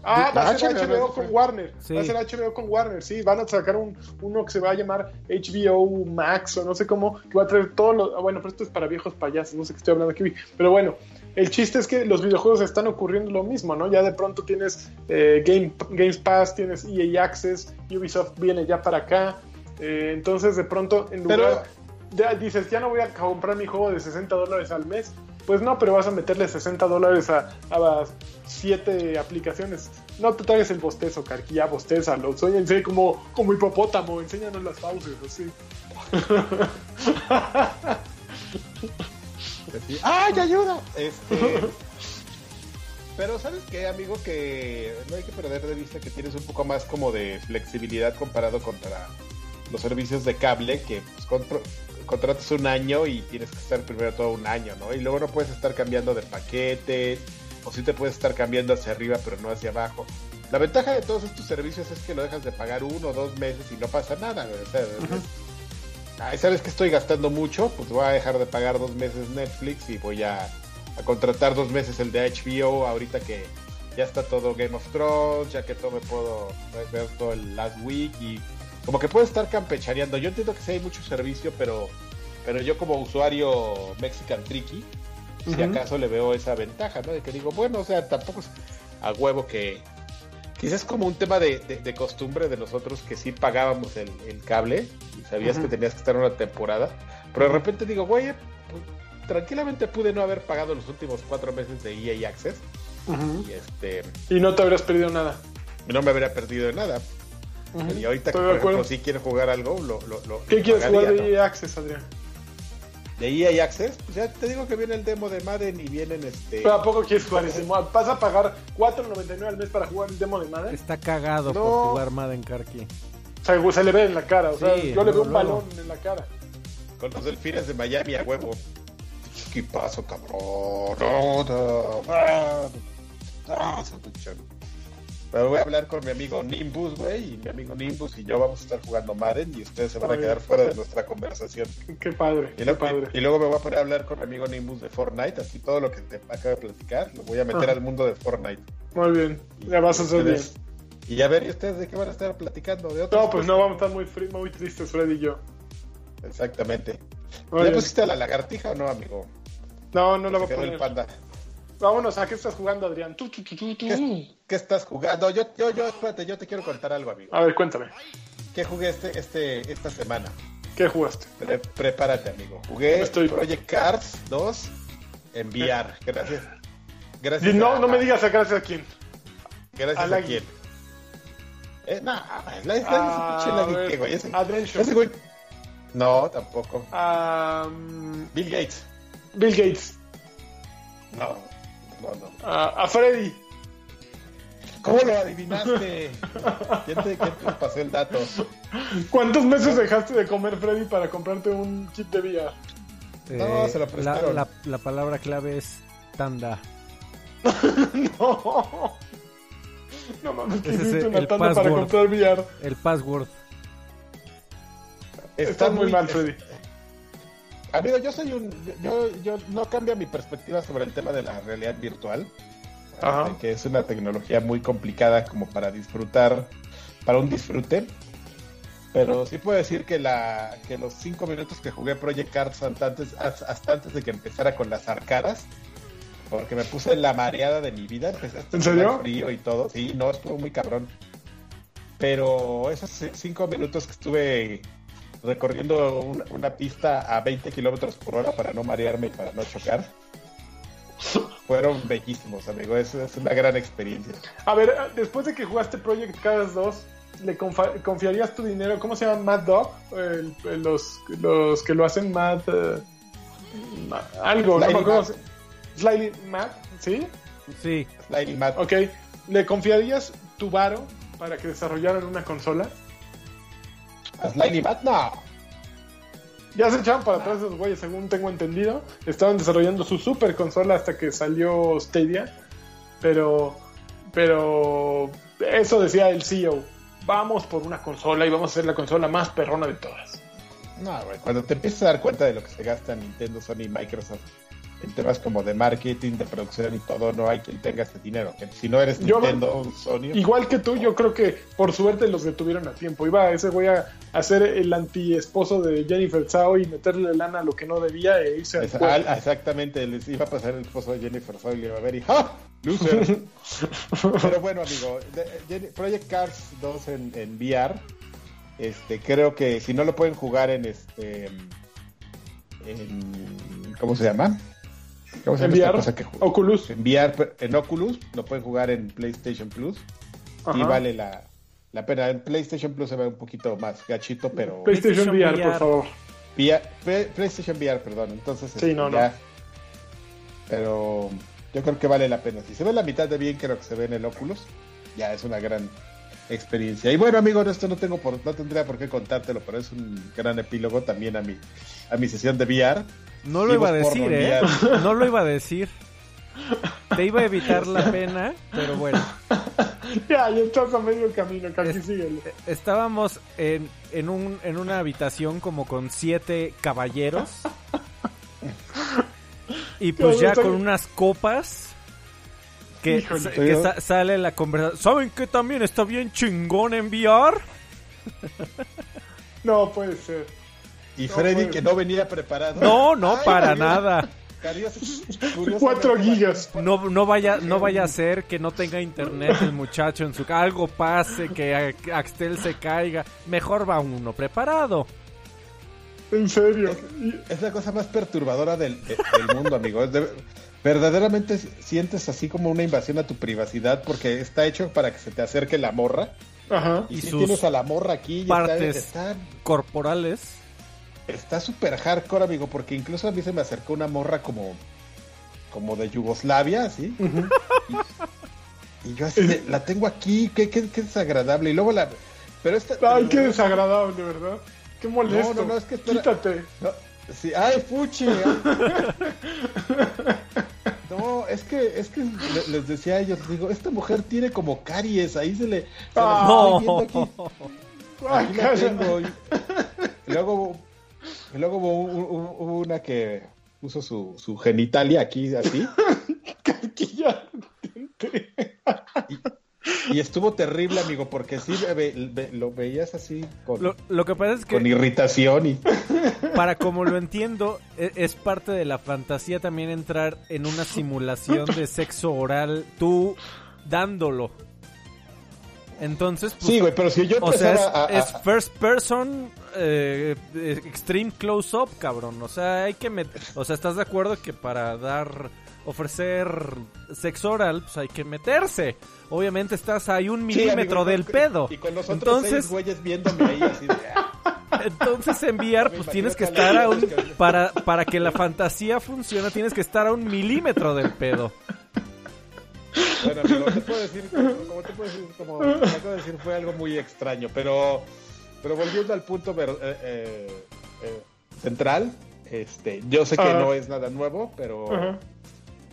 Ah, va a ser HBO, con Warner. Va a ser HBO con Warner, sí. Van a sacar un, uno que se va a llamar HBO Max o no sé cómo, que va a traer todos los. Ah, bueno, pero esto es para viejos payasos, no sé qué estoy hablando aquí. Pero bueno, el chiste es que los videojuegos están ocurriendo lo mismo, ¿no? Ya de pronto tienes eh, Game, Games Pass, tienes EA Access, Ubisoft viene ya para acá. Eh, entonces, de pronto, en lugar. Ya dices, ya no voy a comprar mi juego de 60 dólares al mes. Pues no, pero vas a meterle 60 dólares a, a siete aplicaciones. No te traigas el bostezo, Carqui, ya bostezalo. Soy como, como hipopótamo, enséñanos las pausas, así. ¡Ay, ayuda! Este... Pero sabes qué, amigo, que no hay que perder de vista que tienes un poco más como de flexibilidad comparado contra los servicios de cable, que pues, contratas un año y tienes que estar primero todo un año, ¿no? Y luego no puedes estar cambiando de paquetes, o sí te puedes estar cambiando hacia arriba, pero no hacia abajo. La ventaja de todos estos servicios es que lo dejas de pagar uno o dos meses y no pasa nada, O sea, ¿sabes que estoy gastando mucho? Pues voy a dejar de pagar dos meses Netflix y voy a, a contratar dos meses el de HBO ahorita que ya está todo Game of Thrones, ya que todo me puedo ver todo el Last Week y como que puedo estar campechaneando. Yo entiendo que sí hay mucho servicio, pero, pero yo como usuario Mexican Tricky, si acaso le veo esa ventaja, ¿no? De que digo, bueno, o sea, tampoco es a huevo que... Quizás es como un tema de, de, costumbre de nosotros que sí pagábamos el, cable y sabías que tenías que estar una temporada, pero de repente digo, güey, pues, tranquilamente pude no haber pagado los últimos cuatro meses de EA Access. y, este, y no te habrías perdido nada. No me habría perdido nada. Y ahorita que, por ejemplo, si quieres jugar algo, lo, lo, ¿Qué quieres jugar de EA Access, Adrián? ¿De EA Access? Pues ya te digo que viene el demo de Madden y vienen este... ¿Pero a poco quieres jugar ese mod? ¿Vas a pagar 4.99 al mes para jugar el demo de Madden? Está cagado por jugar Madden, Karki. O sea, se le ve en la cara, o sea, yo le veo un balón en la cara. Con los delfines de Miami a huevo. ¿Qué pasó, cabrón? No, no, no. Pero voy a hablar con mi amigo Nimbus, güey, y mi amigo Nimbus y yo vamos a estar jugando Madden y ustedes se van a quedar fuera de nuestra conversación. Qué padre, y, qué padre. Y, luego me voy a poner a hablar con mi amigo Nimbus de Fortnite, así todo lo que te acabo de platicar, lo voy a meter ah. al mundo de Fortnite. Muy bien, ya vas a hacer bien. Y a ver, ¿y ustedes de qué van a estar platicando? ¿De no, pues no, vamos a estar muy, muy tristes, Freddy y yo. Exactamente. ¿Le pusiste a la lagartija o no, amigo? No, no la voy a poner. El panda. Vámonos, ¿a qué estás jugando, Adrián? ¿Qué, estás jugando? Yo, yo, yo, espérate, yo te quiero contar algo, amigo. A ver, cuéntame. ¿Qué jugué este, este, esta semana? ¿Qué jugaste? prepárate, amigo. Jugué Project Cars 2 en VR. Gracias. Gracias. no, no me digas a gracias a quién. Gracias a, quién. Eh, no, la, güey. Ese, güey. No, tampoco. Bill Gates. Bill Gates. No. A, Freddy. ¿Cómo lo adivinaste? ¿Quién te, pasó el dato? ¿Cuántos meses dejaste de comer, Freddy, para comprarte un kit de VR? no, se lo prestaron. La, la, palabra clave es tanda. no. No mames, que hiciste una tanda para comprar VR. El password. Está, muy mal, Freddy. Amigo, yo soy un. Yo, yo no cambia mi perspectiva sobre el tema de la realidad virtual. Que es una tecnología muy complicada como para disfrutar, para un disfrute. Pero sí puedo decir que, la, que los cinco minutos que jugué Project Cars hasta antes, hasta antes de que empezara con las arcadas, porque me puse en la mareada de mi vida, empecé ¿En serio? frío y todo. Sí, no, estuvo muy cabrón. Pero esos cinco minutos que estuve recorriendo una, pista a 20 kilómetros por hora para no marearme y para no chocar. Fueron bellísimos, amigo. Es, es una gran experiencia. A ver, después de que jugaste Project Cars 2, ¿le confiarías tu dinero? ¿Cómo se llama? Mad Dog. los, los que lo hacen Mad. Eh, algo, no me acuerdo. Slightly Mad, ¿sí? Sí. Slightly Mad. Ok. ¿Le confiarías tu varo para que desarrollaran una consola? Slightly Mad, no. Ya se echaban para atrás esos güeyes, según tengo entendido. Estaban desarrollando su super consola hasta que salió Stadia. Pero, pero eso decía el CEO. Vamos por una consola y vamos a hacer la consola más perrona de todas. No, güey, cuando te empiezas a dar cuenta de lo que se gasta Nintendo, Sony y Microsoft en temas como de marketing, de producción y todo, no hay quien tenga ese dinero. Si no eres Nintendo, Sony. Igual que tú, yo creo que por suerte los detuvieron a tiempo. Iba ese voy a hacer el anti esposo de Jennifer Zhao y meterle lana a lo que no debía e irse a Exactamente, les iba a pasar el esposo de Jennifer Zhao y le iba a ver y ¡ja! Loser. Pero bueno, amigo, Project Cars 2 en, en VR. Este, creo que si no lo pueden jugar en este en, ¿cómo se llama? Enviar Oculus. Enviar en Oculus, lo pueden jugar en PlayStation Plus. Y vale la, la, pena. En PlayStation Plus se ve un poquito más gachito, pero. PlayStation, VR, por favor. PlayStation VR, perdón. Entonces, sí, no, este, no. Pero, yo creo que vale la pena. Si se ve la mitad de bien que lo que se ve en el Oculus, ya es una gran experiencia. Y bueno, amigo, esto no tengo por, no tendría por qué contártelo, pero es un gran epílogo también a mi, a mi sesión de VR. No lo iba a decir, ¿eh? No lo iba a decir. Te iba a evitar la pena, pero bueno. Ya, ya estás a medio camino, casi síguele. Estábamos en, en, un, en una habitación como con siete caballeros. y pues ya con unas copas que, sale la conversación. ¿Saben que también está bien chingón enviar? no puede ser. Y Freddy que no venía preparado. No, no, para nada. 4 gigas. No, no, vaya, no vaya a ser que no tenga internet el muchacho en su casa. Algo pase, que Axtel se caiga. Mejor va uno preparado. En serio. Es, la cosa más perturbadora del, del mundo, amigo. Es de, verdaderamente sientes así como una invasión a tu privacidad porque está hecho para que se te acerque la morra. Ajá. Y, si tienes a la morra aquí, partes está, corporales. Está súper hardcore, amigo, porque incluso a mí se me acercó una morra como como de Yugoslavia, así. y, yo así, la tengo aquí, qué, qué, desagradable. Y luego la... Pero esta, Ay, qué desagradable, ¿verdad? Qué molesto. No, no, no, es que Quítate. Sí, ay, fuchi. No, es que, es que les decía a ellos, digo, esta mujer tiene como caries, ahí se le... ah, no. Aquí, aquí la tengo. Y, luego, luego hubo, una que puso su, su genitalia aquí, así. Y estuvo terrible, amigo, porque sí lo veías así con, lo, que pasa es que con irritación y para como lo entiendo e, es, parte de la fantasía también entrar en una simulación de sexo oral tú dándolo. Entonces, pues, sí, güey, pero si yo o sea, es, first person eh, extreme close up, cabrón. O sea, hay que meter, o sea, ¿estás de acuerdo que para dar ofrecer sexo oral, pues hay que meterse. Obviamente estás ahí un milímetro del pedo. Y con los entonces, güeyes viéndome ahí así de... Ah". Entonces enviar, pues tienes que estar a un... Para, para que la fantasía funcione, tienes que estar a un milímetro del pedo. Bueno, amigo, te puedo decir, como, te puedo decir, como te acabo de decir, fue algo muy extraño, pero, pero volviendo al punto eh, eh, eh, central, este, yo sé que no es nada nuevo, pero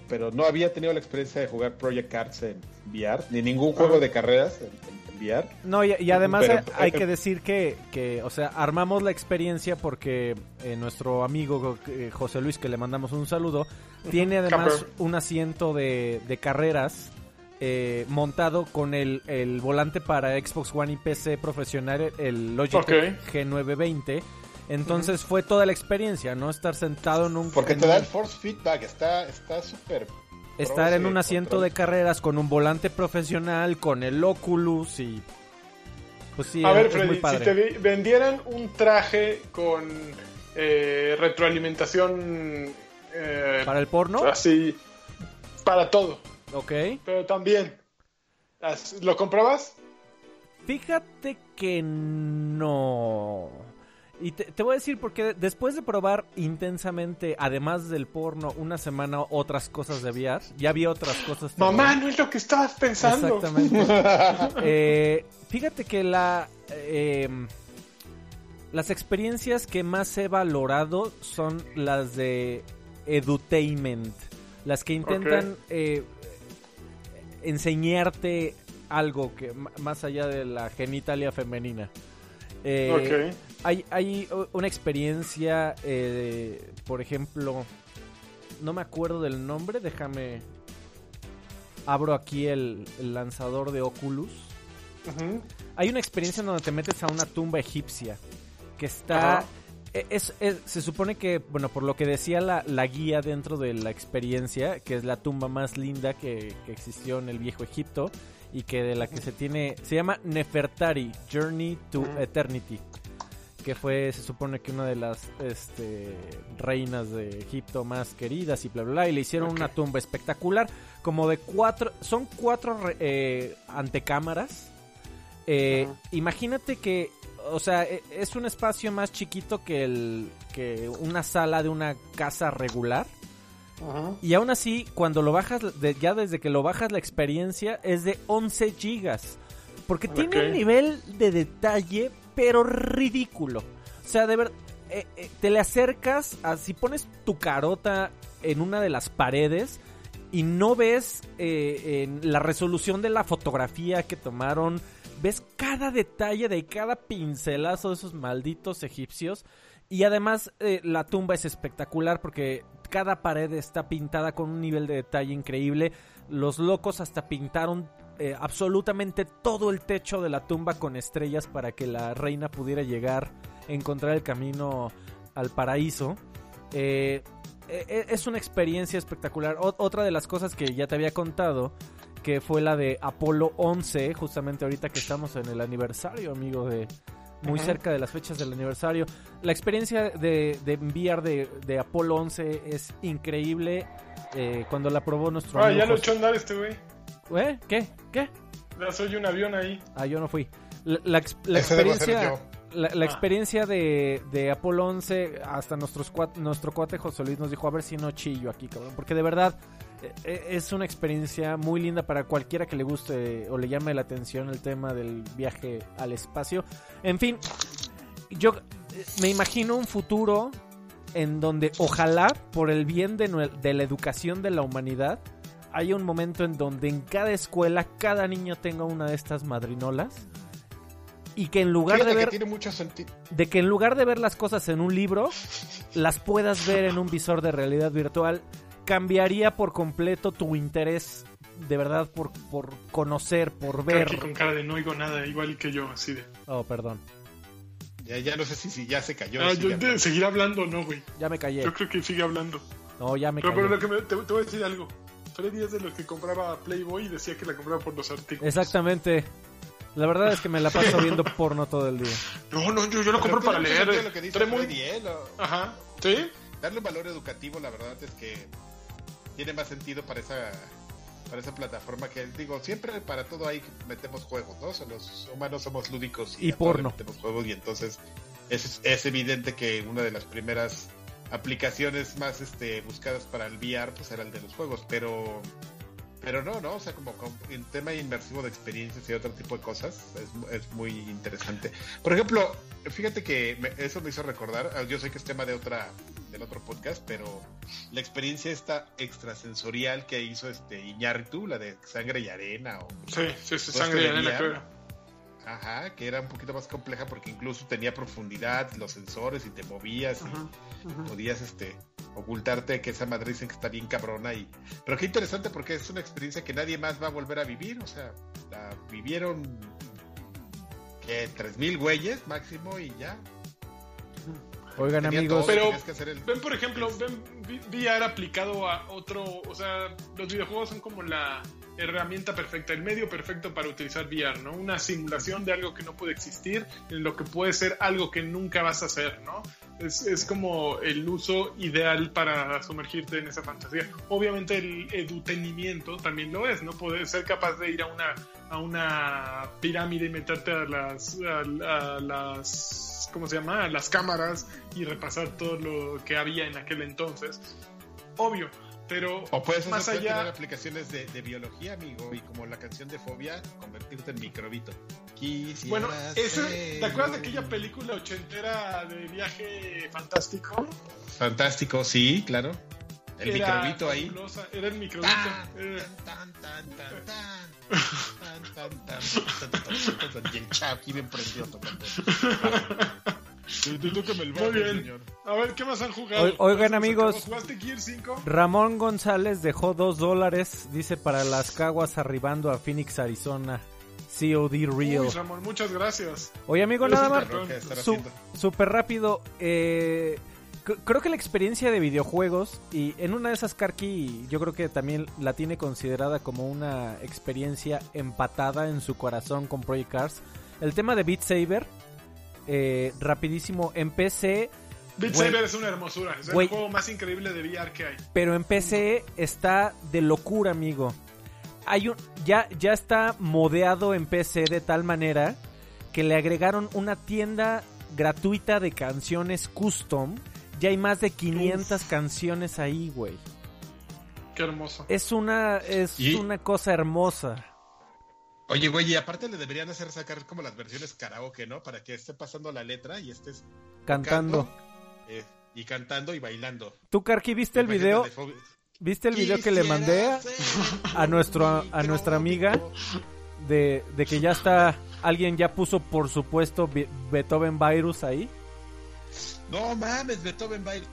pero no había tenido la experiencia de jugar Project Cars en VR, ni ningún juego de carreras en, VR. No, y, además hay que decir que, que, o sea, armamos la experiencia porque eh, nuestro amigo eh, José Luis, que le mandamos un saludo, tiene además un asiento de, de carreras eh, montado con el, el, volante para Xbox One y PC profesional, el Logitech G920 entonces fue toda la experiencia, ¿no? Estar sentado en un... Porque te da el force feedback, está súper... estar en un asiento de carreras con un volante profesional, con el Oculus y... Pues sí, A ver, Freddy, si te vendieran un traje con eh, retroalimentación... Eh, ¿Para el porno? Así, para todo. Ok. Pero también, ¿lo comprabas? Fíjate que no. Y te, voy a decir porque después de probar intensamente, además del porno, una semana otras cosas de VR, ya había otras cosas. Mamá, no es lo que estabas pensando. Exactamente. Eh, fíjate que la... Em, las experiencias que más he valorado son las de edutainment. Las que intentan eh, enseñarte algo que más allá de la genitalia femenina. Eh, hay, hay una experiencia, eh, por ejemplo, no me acuerdo del nombre, déjame... Abro aquí el, lanzador de Oculus. Hay una experiencia en donde te metes a una tumba egipcia que está... E, es, se supone que, bueno, por lo que decía la, la, guía dentro de la experiencia, que es la tumba más linda que, que, existió en el viejo Egipto y que de la que se tiene, se llama Nefertari, Journey to Eternity que fue, se supone que una de las este, reinas de Egipto más queridas y bla, bla, bla, y le hicieron una tumba espectacular, como de cuatro, son cuatro eh, antecámaras. Eh, imagínate que, o sea, e, es un espacio más chiquito que, el, que una sala de una casa regular. Y aún así, cuando lo bajas, ya desde que lo bajas la experiencia es de 11 gigas. Porque tiene un nivel de detalle, pero ridículo. O sea, de ver, eh, eh, te le acercas, si pones tu carota en una de las paredes y no ves eh, en la resolución de la fotografía que tomaron, ves cada detalle de cada pincelazo de esos malditos egipcios. Y además la tumba es espectacular porque cada pared está pintada con un nivel de detalle increíble. Los locos hasta pintaron absolutamente todo el techo de la tumba con estrellas para que la reina pudiera llegar encontrar el camino al paraíso. Eh, e, e, es una experiencia espectacular. otra de las cosas que ya te había contado, que fue la de Apolo 11, justamente ahorita que estamos en el aniversario, amigo, de muy cerca de las fechas del aniversario. La experiencia de, de enviar de, de, Apolo 11 es increíble. Eh, cuando la probó nuestro Ah, ya lo echó a andar este güey. ¿Eh? ¿Qué? ¿Qué? Ya soy un avión ahí. Ah, yo no fui. La, la experiencia la, ah. experiencia de, de, Apolo 11, hasta nuestros nuestro cuate José Luis nos dijo, a ver si no chillo aquí, cabrón. Porque de verdad e, e, es una experiencia muy linda para cualquiera que le guste o le llame la atención el tema del viaje al espacio. En fin, yo eh, me imagino un futuro en donde ojalá, por el bien de, de la educación de la humanidad, haya un momento en donde en cada escuela cada niño tenga una de estas madrinolas y que en lugar de ver de que en lugar de ver las cosas en un libro las puedas ver en un visor de realidad virtual cambiaría por completo tu interés de verdad por, por conocer por ver. aquí con cara de no oigo nada igual que yo así de. Oh perdón. Ya, ya no sé si, si ya se cayó ah, yo de seguir hablando no güey. Ya me callé. Yo creo que sigue hablando. No ya me pero, callé. pero lo que me, te, te voy a decir algo Freddy es de los que compraba Playboy y decía que la compraba por los artículos exactamente la verdad es que me la paso viendo porno todo el día. No, no, yo, yo lo compro para leer. Lo que dice muy... ¿eh? Ajá, ¿sí? Darle un valor educativo, la verdad es que tiene más sentido para esa para esa plataforma que digo siempre para todo ahí metemos juegos no los humanos somos lúdicos y, porno metemos juegos y entonces es, es evidente que una de las primeras aplicaciones más este buscadas para el VR pues era el de los juegos pero pero no, no, o sea, como, en tema inmersivo de experiencias y otro tipo de cosas, es, muy interesante. Por ejemplo, fíjate que eso me hizo recordar, ah, yo sé que es tema de otra del otro podcast, pero la experiencia esta extrasensorial que hizo este Iñárritu, la de sangre y arena o Sí, sí, sí sangre y arena, creo. Ajá, que era un poquito más compleja porque incluso tenía profundidad, los sensores y te movías y podías este ocultarte que esa madre dicen que está bien cabrona y pero qué interesante porque es una experiencia que nadie más va a volver a vivir, o sea, la vivieron que tres mil güeyes máximo y ya. Oigan amigos, pero ven por ejemplo, ven VR aplicado a otro, o sea, los videojuegos son como la herramienta perfecta, el medio perfecto para utilizar VR, ¿no? Una simulación de algo que no puede existir, en lo que puede ser algo que nunca vas a hacer, ¿no? Es, es, como el uso ideal para sumergirte en esa fantasía. Obviamente el edutenimiento también lo es, ¿no? Poder ser capaz de ir a una, a una pirámide y meterte a las, a, las, ¿cómo se llama? A las cámaras y repasar todo lo que había en aquel entonces. Obvio, pero o puedes más allá tener aplicaciones de, de, biología, amigo, y como la canción de Fobia, convertirte en microbito. bueno, ese, ¿te acuerdas de aquella película ochentera de viaje fantástico? Fantástico, sí, claro. El microbito ahí. Era el microbito. Y el chavo aquí bien Muy bien. A ver, ¿qué más han jugado? oigan, amigos. ¿Jugaste Gear 5? Ramón González dejó dos dólares, dice, para las caguas arribando a Phoenix, Arizona. COD Real. Uy, Ramón, muchas gracias. Oye, amigo, nada más. Súper rápido. Eh, creo que la experiencia de videojuegos, y en una de esas, Karki, yo creo que también la tiene considerada como una experiencia empatada en su corazón con Project Cars. El tema de Beat Saber eh, rapidísimo en PC. Beat Saber es una hermosura, es el juego más increíble de VR que hay. Pero en PC está de locura, amigo. Hay un, ya, ya está modeado en PC de tal manera que le agregaron una tienda gratuita de canciones custom. Ya hay más de 500 canciones ahí, güey. Qué hermoso. Es una, es una cosa hermosa. Oye, güey, y aparte le deberían hacer sacar como las versiones karaoke, ¿no? Para que esté pasando la letra y estés cantando. Eh, y cantando y bailando. ¿Tú, Karki, viste el video? ¿Viste el video que le mandé a nuestro a nuestra amiga de, de que ya está alguien ya puso por supuesto Beethoven Virus ahí? No mames, Beethoven Virus.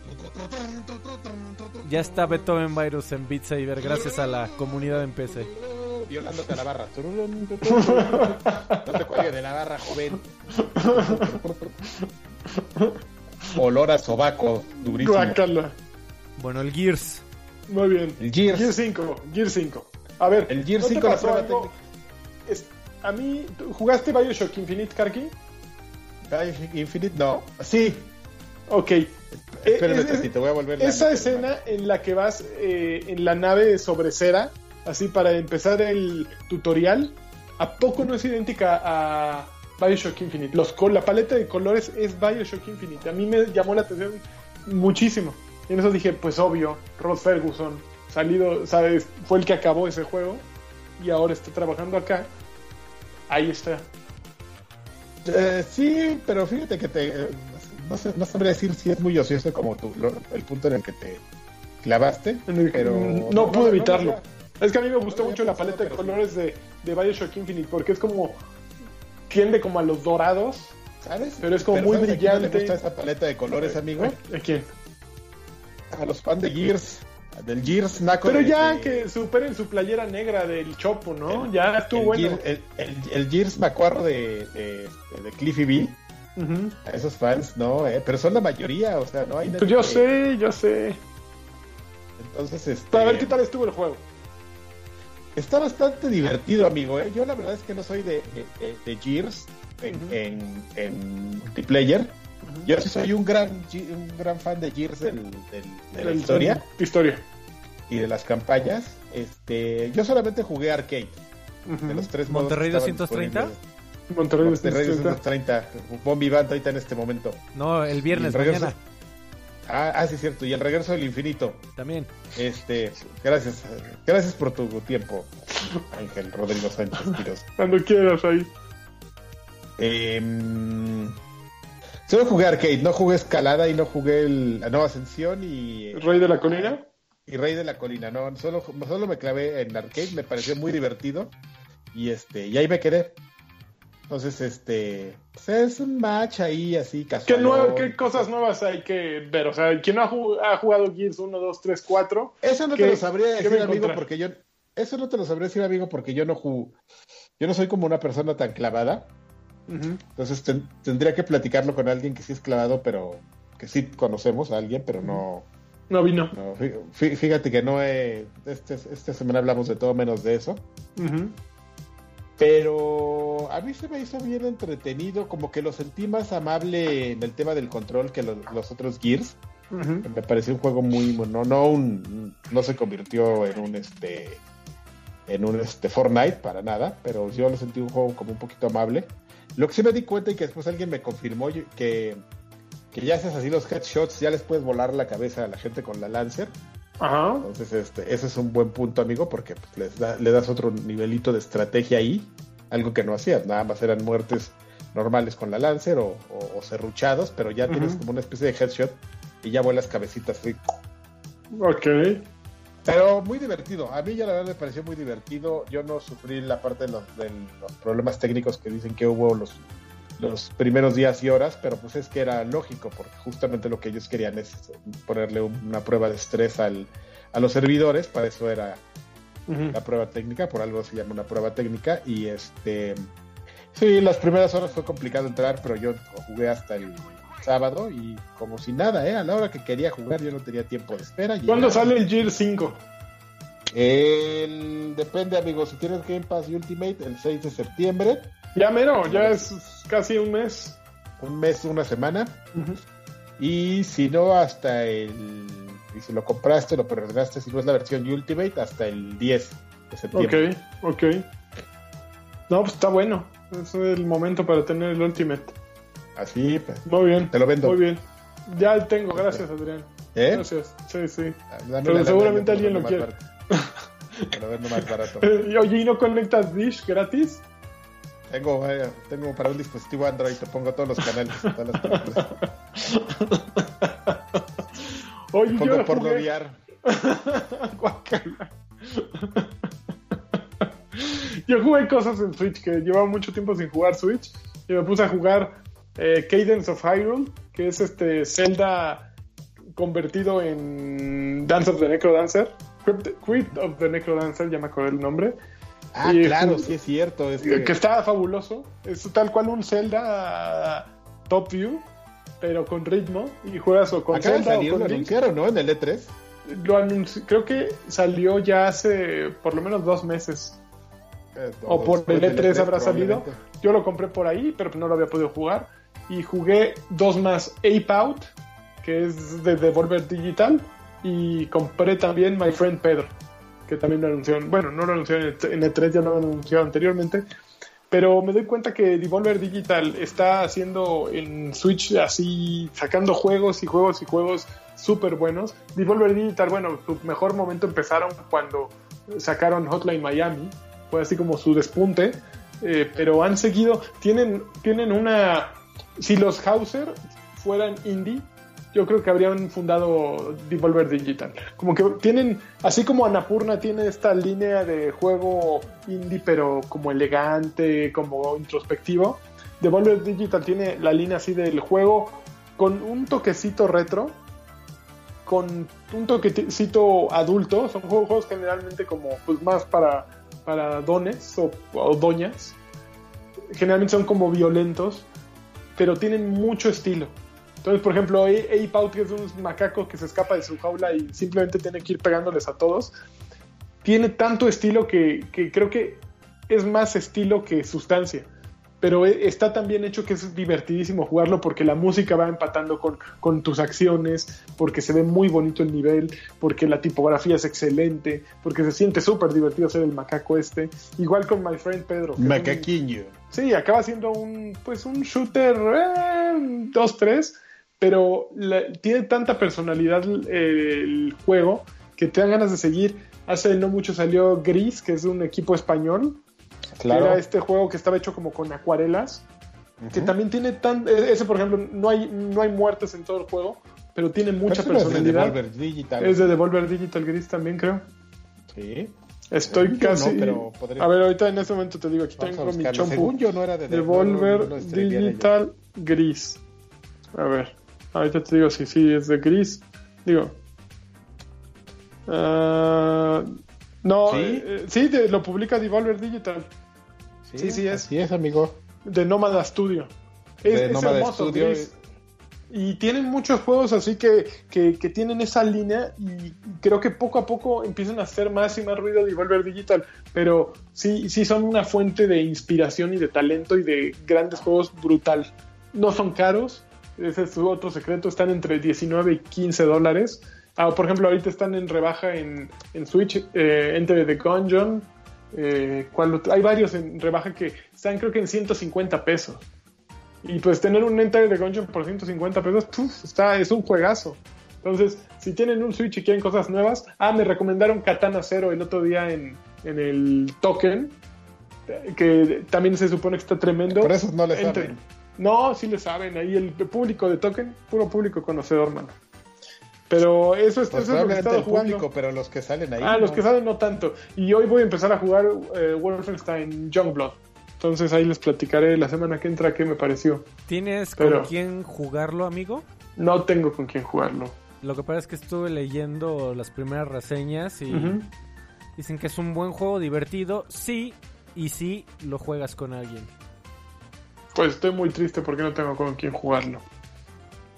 Ya está Beethoven Virus en Beat Saber gracias a la comunidad en PC. Violándote a la barra. No te cuelgues de la barra, joven. Olor a sobaco, durísimo. Bueno, el Gears. Muy bien. El Gears. Gears 5. Gears 5. A ver, el Gears 5 la prueba es, A mí, ¿jugaste Bioshock Infinite, Karki? Bioshock Infinite, no. Sí, Ok. Espérame, es, te voy a volver Esa escena en la que vas eh, en la nave sobre cera, así para empezar el tutorial, ¿a poco no es idéntica a Bioshock Infinite? Los, la paleta de colores es Bioshock Infinite. A mí me llamó la atención muchísimo. Y en eso dije, pues obvio, Rod Ferguson, salido, ¿sabes? Fue el que acabó ese juego y ahora está trabajando acá. Ahí está. Eh, sí, pero fíjate que te, eh, no, sé, no sabría decir si es muy ocioso como tú, el punto en el que te clavaste, pero... No, pude evitarlo. Es que a mí me gustó mucho la paleta de colores de, de Bioshock Infinite, porque es como... tiende como a los dorados, ¿sabes? Pero es como muy brillante. ¿Te gusta esa paleta de colores, amigo? ¿A quién? A los fans de Gears. Del Gears Naco. Pero ya que superen su playera negra del Chopo, ¿no? ya estuvo bueno. el, el, Gears Macuarro de, de, de Cliffy B a esos fans, no, eh, pero son la mayoría, o sea, no hay Pues yo sé, yo sé. Entonces, este... Para ver qué tal estuvo el juego. Está bastante divertido, amigo. ¿eh? Yo la verdad es que no soy de, de, Gears en, en, multiplayer. Yo sí soy un gran, un gran fan de Gears de la historia. historia. Y de las campañas. Este, yo solamente jugué arcade. De los tres Monterrey 230. Monterrey, Monterrey 230. Bombi Band ahorita en este momento. No, el viernes, mañana. Ah, ah, sí, cierto. Y el regreso del infinito. También. Este, gracias. Gracias por tu tiempo, Ángel Rodrigo Sánchez Cuando quieras ahí. Eh, solo jugué arcade, no jugué escalada y no jugué la nueva ascensión y. ¿Rey de la colina? Y Rey de la colina, no. Solo, solo me clavé en arcade, me pareció muy divertido. Y este, y ahí me quedé. Entonces, este, pues, es un match ahí así casual. ¿Qué, cosas nuevas hay que ver? O sea, ¿quién no ha, jugado Gears 1, 2, 3, 4? Eso no te lo sabría decir, amigo, porque yo... Eso no te lo sabría decir, amigo, porque yo no Yo no soy como una persona tan clavada. Entonces tendría que platicarlo con alguien que sí es clavado, pero que sí conocemos a alguien, pero no... No vino. fíjate que no he... Este, esta semana hablamos de todo menos de eso. Pero a mí se me hizo bien entretenido, como que lo sentí más amable en el tema del control que los, otros Gears. Me pareció un juego muy bueno, no un, no se convirtió en un este en un este Fortnite para nada, pero yo lo sentí un juego como un poquito amable. Lo que sí me di cuenta y que después alguien me confirmó que, que ya haces así los headshots, ya les puedes volar la cabeza a la gente con la Lancer. Ajá. Entonces, este, ese es un buen punto, amigo, porque pues, les da, le das otro nivelito de estrategia ahí, algo que no hacías, nada más eran muertes normales con la Lancer o, o, serruchados, pero ya tienes como una especie de headshot y ya vuelas cabecitas. ¿sí? Ok. Pero muy divertido. A mí ya la verdad me pareció muy divertido. Yo no sufrí la parte de los, de los problemas técnicos que dicen que hubo los los primeros días y horas, pero pues es que era lógico, porque justamente lo que ellos querían es ponerle una prueba de estrés al, a los servidores, para eso era la prueba técnica, por algo se llama una prueba técnica, y este, sí, las primeras horas fue complicado entrar, pero yo jugué hasta el sábado y como si nada, ¿eh? A la hora que quería jugar yo no tenía tiempo de espera. ¿Cuándo sale el Gear 5? El... Depende, amigos. Si tienes Game Pass Ultimate, el 6 de septiembre. Ya mero, ya es casi un mes. Un mes, una semana. Y si no, hasta el. Y si lo compraste, lo perdonaste, si no es la versión Ultimate, hasta el 10 de septiembre. Ok, ok. No, pues está bueno. Es el momento para tener el Ultimate. Así, pues. Muy bien. Te lo vendo. Muy bien. Ya tengo, gracias, Adrián. ¿Eh? Gracias. Sí, sí. Ah, Pero seguramente alguien lo quiere. lo vendo más barato. oye, ¿y no conectas Dish gratis? Tengo, tengo para un dispositivo Android, te pongo todos los canales, todas las películas. Oye, te pongo por jugué... yo jugué cosas en Switch que llevaba mucho tiempo sin jugar Switch y me puse a jugar eh, Cadence of Hyrule, que es este Zelda convertido en Dance of the Necrodancer. Crypt of the Necrodancer, ya me acordé el nombre. Ah, claro, sí es cierto. Que está fabuloso. Es tal cual un Zelda top view, pero con ritmo. Y juegas o con Zelda o con lo anunciaron, ¿no? En el E3. Lo creo que salió ya hace por lo menos dos meses. Eh, o por el E3, E3 habrá salido. Yo lo compré por ahí, pero no lo había podido jugar. Y jugué dos más Ape Out, que es de Devolver Digital. Y compré también My Friend Pedro, que también lo anunciaron. Bueno, no lo anunciaron en E3, ya lo han anunciado anteriormente. Pero me doy cuenta que Devolver Digital está haciendo en Switch así, sacando juegos y juegos y juegos súper buenos. Devolver Digital, bueno, su mejor momento empezaron cuando sacaron Hotline Miami, fue así como su despunte, eh, pero han seguido, tienen, tienen una, si los Hauser fueran indie, yo creo que habrían fundado Devolver Digital. Como que tienen, así como Anapurna tiene esta línea de juego indie, pero como elegante, como introspectivo, Devolver Digital tiene la línea así del juego con un toquecito retro, con un toquecito adulto. Son juegos generalmente como pues más para, para dones o, o doñas. Generalmente son como violentos, pero tienen mucho estilo. Entonces, por ejemplo, Ape Out, que es un macaco que se escapa de su jaula y simplemente tiene que ir pegándoles a todos, tiene tanto estilo que, que creo que es más estilo que sustancia. Pero está tan bien hecho que es divertidísimo jugarlo porque la música va empatando con, con tus acciones, porque se ve muy bonito el nivel, porque la tipografía es excelente, porque se siente súper divertido ser el macaco este. Igual con My Friend Pedro. Macaquiño. Sí, acaba siendo un, pues un shooter 2-3, pero la, tiene tanta personalidad eh, el juego que te dan ganas de seguir. Hace no mucho salió Gris, que es un equipo español. Claro. Que era este juego que estaba hecho como con acuarelas. Uh -huh. Que también tiene tan. Ese, por ejemplo, no hay, no hay muertes en todo el juego, pero tiene mucha pero personalidad. Es de Devolver Digital. Es de Devolver Digital Gris también, creo. Sí. Estoy Según casi. No, pero podría... A ver, ahorita en este momento te digo, aquí Vamos tengo mi chompu. Según yo no era de Devolver no, no Digital Gris. A ver, ahorita te digo si sí es de Gris. Digo. ah, no, ¿Sí? eh, sí, de- lo publica Devolver Digital. Sí, Sí, sí es. Así es, amigo. De Nómada Studio. Es, De es Nómada hermoso, Studio. Gris. Y tienen muchos juegos así que, que, que tienen esa línea y creo que poco a poco empiezan a hacer más y más ruido Devolver Digital, pero sí, sí son una fuente de inspiración y de talento y de grandes juegos brutal. No son caros, ese es su otro secreto, están entre 19 y 15 dólares. Ah, por ejemplo, ahorita están en rebaja en, en Switch, eh, Enter the Gungeon. eh, hay varios en rebaja que están creo que en 150 pesos. Y pues tener un Enter the Gungeon por 150 pesos, está, es un juegazo. Entonces, si tienen un Switch y quieren cosas nuevas, ah, me recomendaron Katana Zero el otro día en, en el Token, que también se supone que está tremendo. Por eso no le Entre- saben. No, sí le saben, ahí el público de Token, puro público conocedor, mano. Pero eso es, Pues eso es lo que he probablemente estado el jugando. público, pero los que salen ahí. Ah, los no. que saben no tanto. Y hoy voy a empezar a jugar eh, Wolfenstein Youngblood. Entonces ahí les platicaré la semana que entra qué me pareció. ¿Tienes Pero- con quién jugarlo, amigo? No tengo con quién jugarlo. Lo que pasa es que estuve leyendo las primeras reseñas y dicen que es un buen juego divertido, sí, y sí lo juegas con alguien. Pues estoy muy triste porque no tengo con quién jugarlo.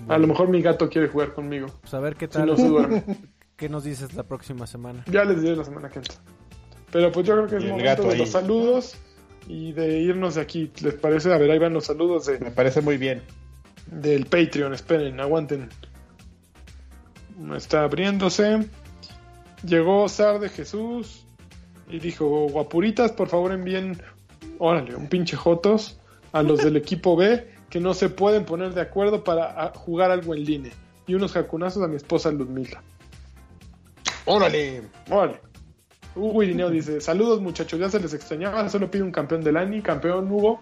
A lo mejor mi gato quiere jugar conmigo. Pues a ver qué Si tal, no se duerme. qué nos dices la próxima semana. Ya les diré la semana que entra. Pero pues yo creo que es el momento gato de ahí. los saludos y de irnos de aquí. ¿Les parece? A ver, ahí van los saludos de, Me parece muy bien. del Patreon. Esperen, aguanten. Está abriéndose. Llegó Sar de Jesús y dijo: Guapuritas, por favor envíen, órale, un pinche Jotos a los del equipo B que no se pueden poner de acuerdo para ah, jugar algo en línea. Y unos jacunazos a mi esposa Ludmila. ¡Órale! Órale. Hugo Irineo dice, saludos muchachos, ya se les extrañaba, solo pido un campeón del ANI, campeón Hugo.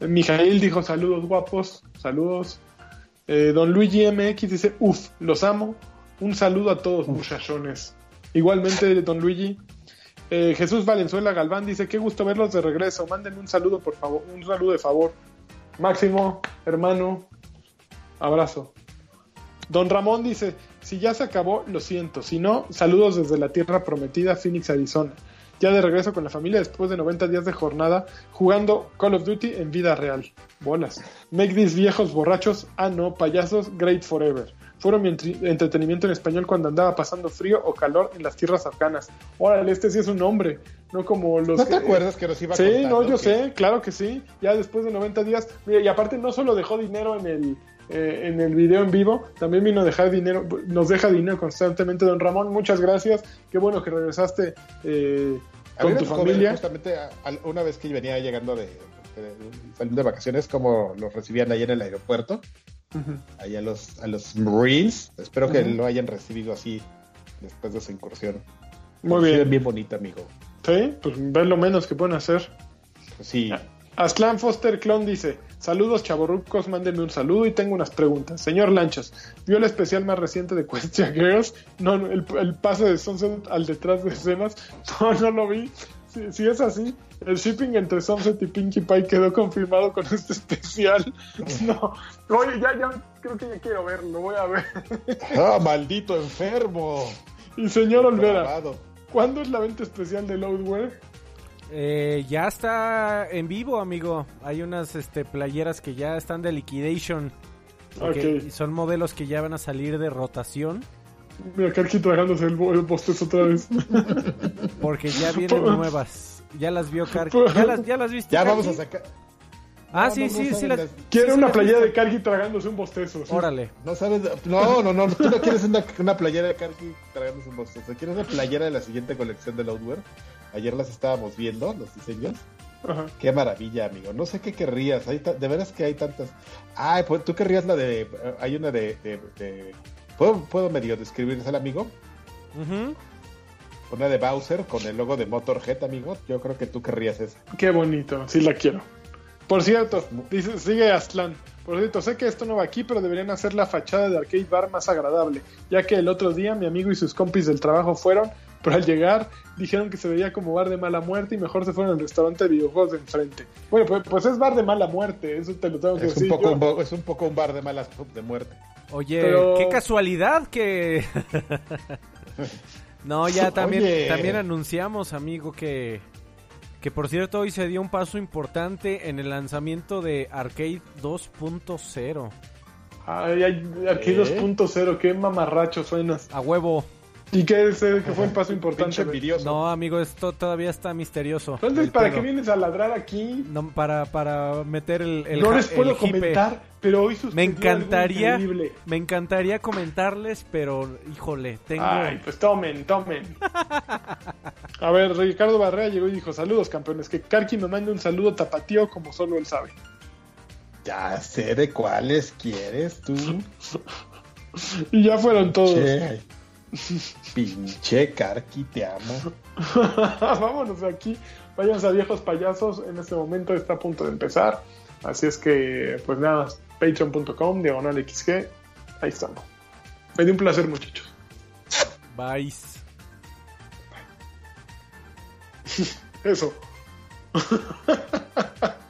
Mijail dijo, saludos guapos, saludos. Eh, don Luigi MX dice, uff, los amo. Un saludo a todos, muchachones. Igualmente, don Luigi. Eh, Jesús Valenzuela Galván dice, qué gusto verlos de regreso. Mándenme un saludo, por favor. Un saludo de favor. Máximo, hermano, abrazo. Don Ramón dice, si ya se acabó, lo siento. Si no, saludos desde la tierra prometida, Phoenix, Arizona. Ya de regreso con la familia después de 90 días de jornada jugando Call of Duty en vida real. Bolas. Make these viejos borrachos, ah no, payasos, great forever. Fueron mi entretenimiento en español cuando andaba pasando frío o calor en las tierras afganas. Órale, este sí es un hombre, no como los. ¿No te acuerdas que nos iba Sí, no, yo sé, claro que sí. Ya después de 90 días. y aparte no solo dejó dinero en el, eh, en el video en vivo. También vino a dejar dinero, nos deja dinero constantemente, don Ramón. Muchas gracias. Qué bueno que regresaste eh, con tu familia. Justamente una vez que venía llegando de, saliendo de vacaciones, como los recibían ahí en el aeropuerto, ahí a los, a los Marines. Espero que lo hayan recibido así después de esa incursión. Muy bien. Bien bonito, amigo. Sí, pues ver lo menos que pueden hacer. Pues sí. Aslan Foster Clon dice: Saludos chaborrucos, mándenme un saludo y tengo unas preguntas. Señor Lanchas, ¿vio el especial más reciente de Question Girls? No, el, el pase de Sunset al detrás de escenas. No, no lo vi. Si, es así, el shipping entre Sunset y Pinkie Pie quedó confirmado con este especial. No, oye, ya, ya, creo que ya quiero verlo, voy a ver. ¡Ah, maldito enfermo! Y señor Olvera, ¿cuándo es la venta especial de Loadware? Eh, ya está en vivo, amigo. Hay unas este, playeras que ya están de liquidation. Okay. Son modelos que ya van a salir de rotación. Mira, Karki tragándose el, el otra vez. Porque ya vienen nuevas. Ya las vio Karki. ¿Ya las, ya las viste? Ya vamos a sacar. Ah, sí, sí, sí. Quiere una playera de Karki tragándose un bostezo. Órale. No sabes. No, no, no. Tú no quieres una, una playera de Karki tragándose un bostezo. ¿Quieres una playera de la siguiente colección de Loudware? Ayer las estábamos viendo, los diseños. Qué maravilla, amigo. No sé qué querrías. Hay de veras que hay tantas. Ay, pues tú querrías la de. Hay una de. ¿Puedo, ¿Puedo, medio describirles al amigo? Una de Bowser con el logo de Motorhead, amigo. Yo creo que tú querrías esa. Qué bonito, sí la quiero. Por cierto, dice, sigue Aslan. Por cierto, sé que esto no va aquí, pero deberían hacer la fachada de Arcade Bar más agradable, ya que el otro día mi amigo y sus compis del trabajo fueron pero al llegar dijeron que se veía como bar de mala muerte y mejor se fueron al restaurante de videojuegos de enfrente. Bueno, pues, pues es bar de mala muerte, eso te lo tengo que es decir. Un poco, un, es un poco un bar de mala de muerte. Oye, qué casualidad que... no, ya también, también anunciamos, amigo, que... Que por cierto, hoy se dio un paso importante en el lanzamiento de Arcade 2.0. Ay, Arcade 2.0, qué mamarracho suenas. A huevo. ¿Y qué es que fue un paso importante? No, amigo, esto todavía está misterioso. Entonces, ¿para qué vienes a ladrar aquí? No, para, para meter el, el No les puedo comentar, pero hoy me encantaría, me encantaría comentarles, pero híjole, tengo. Ay, pues tomen, tomen. a ver, Ricardo Barrea llegó y dijo: Saludos, campeones. Que Karki me mande un saludo tapatío como solo él sabe. Ya sé de cuáles quieres tú. y ya fueron todos. Pinche Karki, te amo. Vámonos de aquí. Váyanse a viejos payasos. En este momento está a punto de empezar. Así es que, pues nada, patreon.com, diagonal XG. Ahí estamos. Me dio un placer, muchachos. Bye. Eso.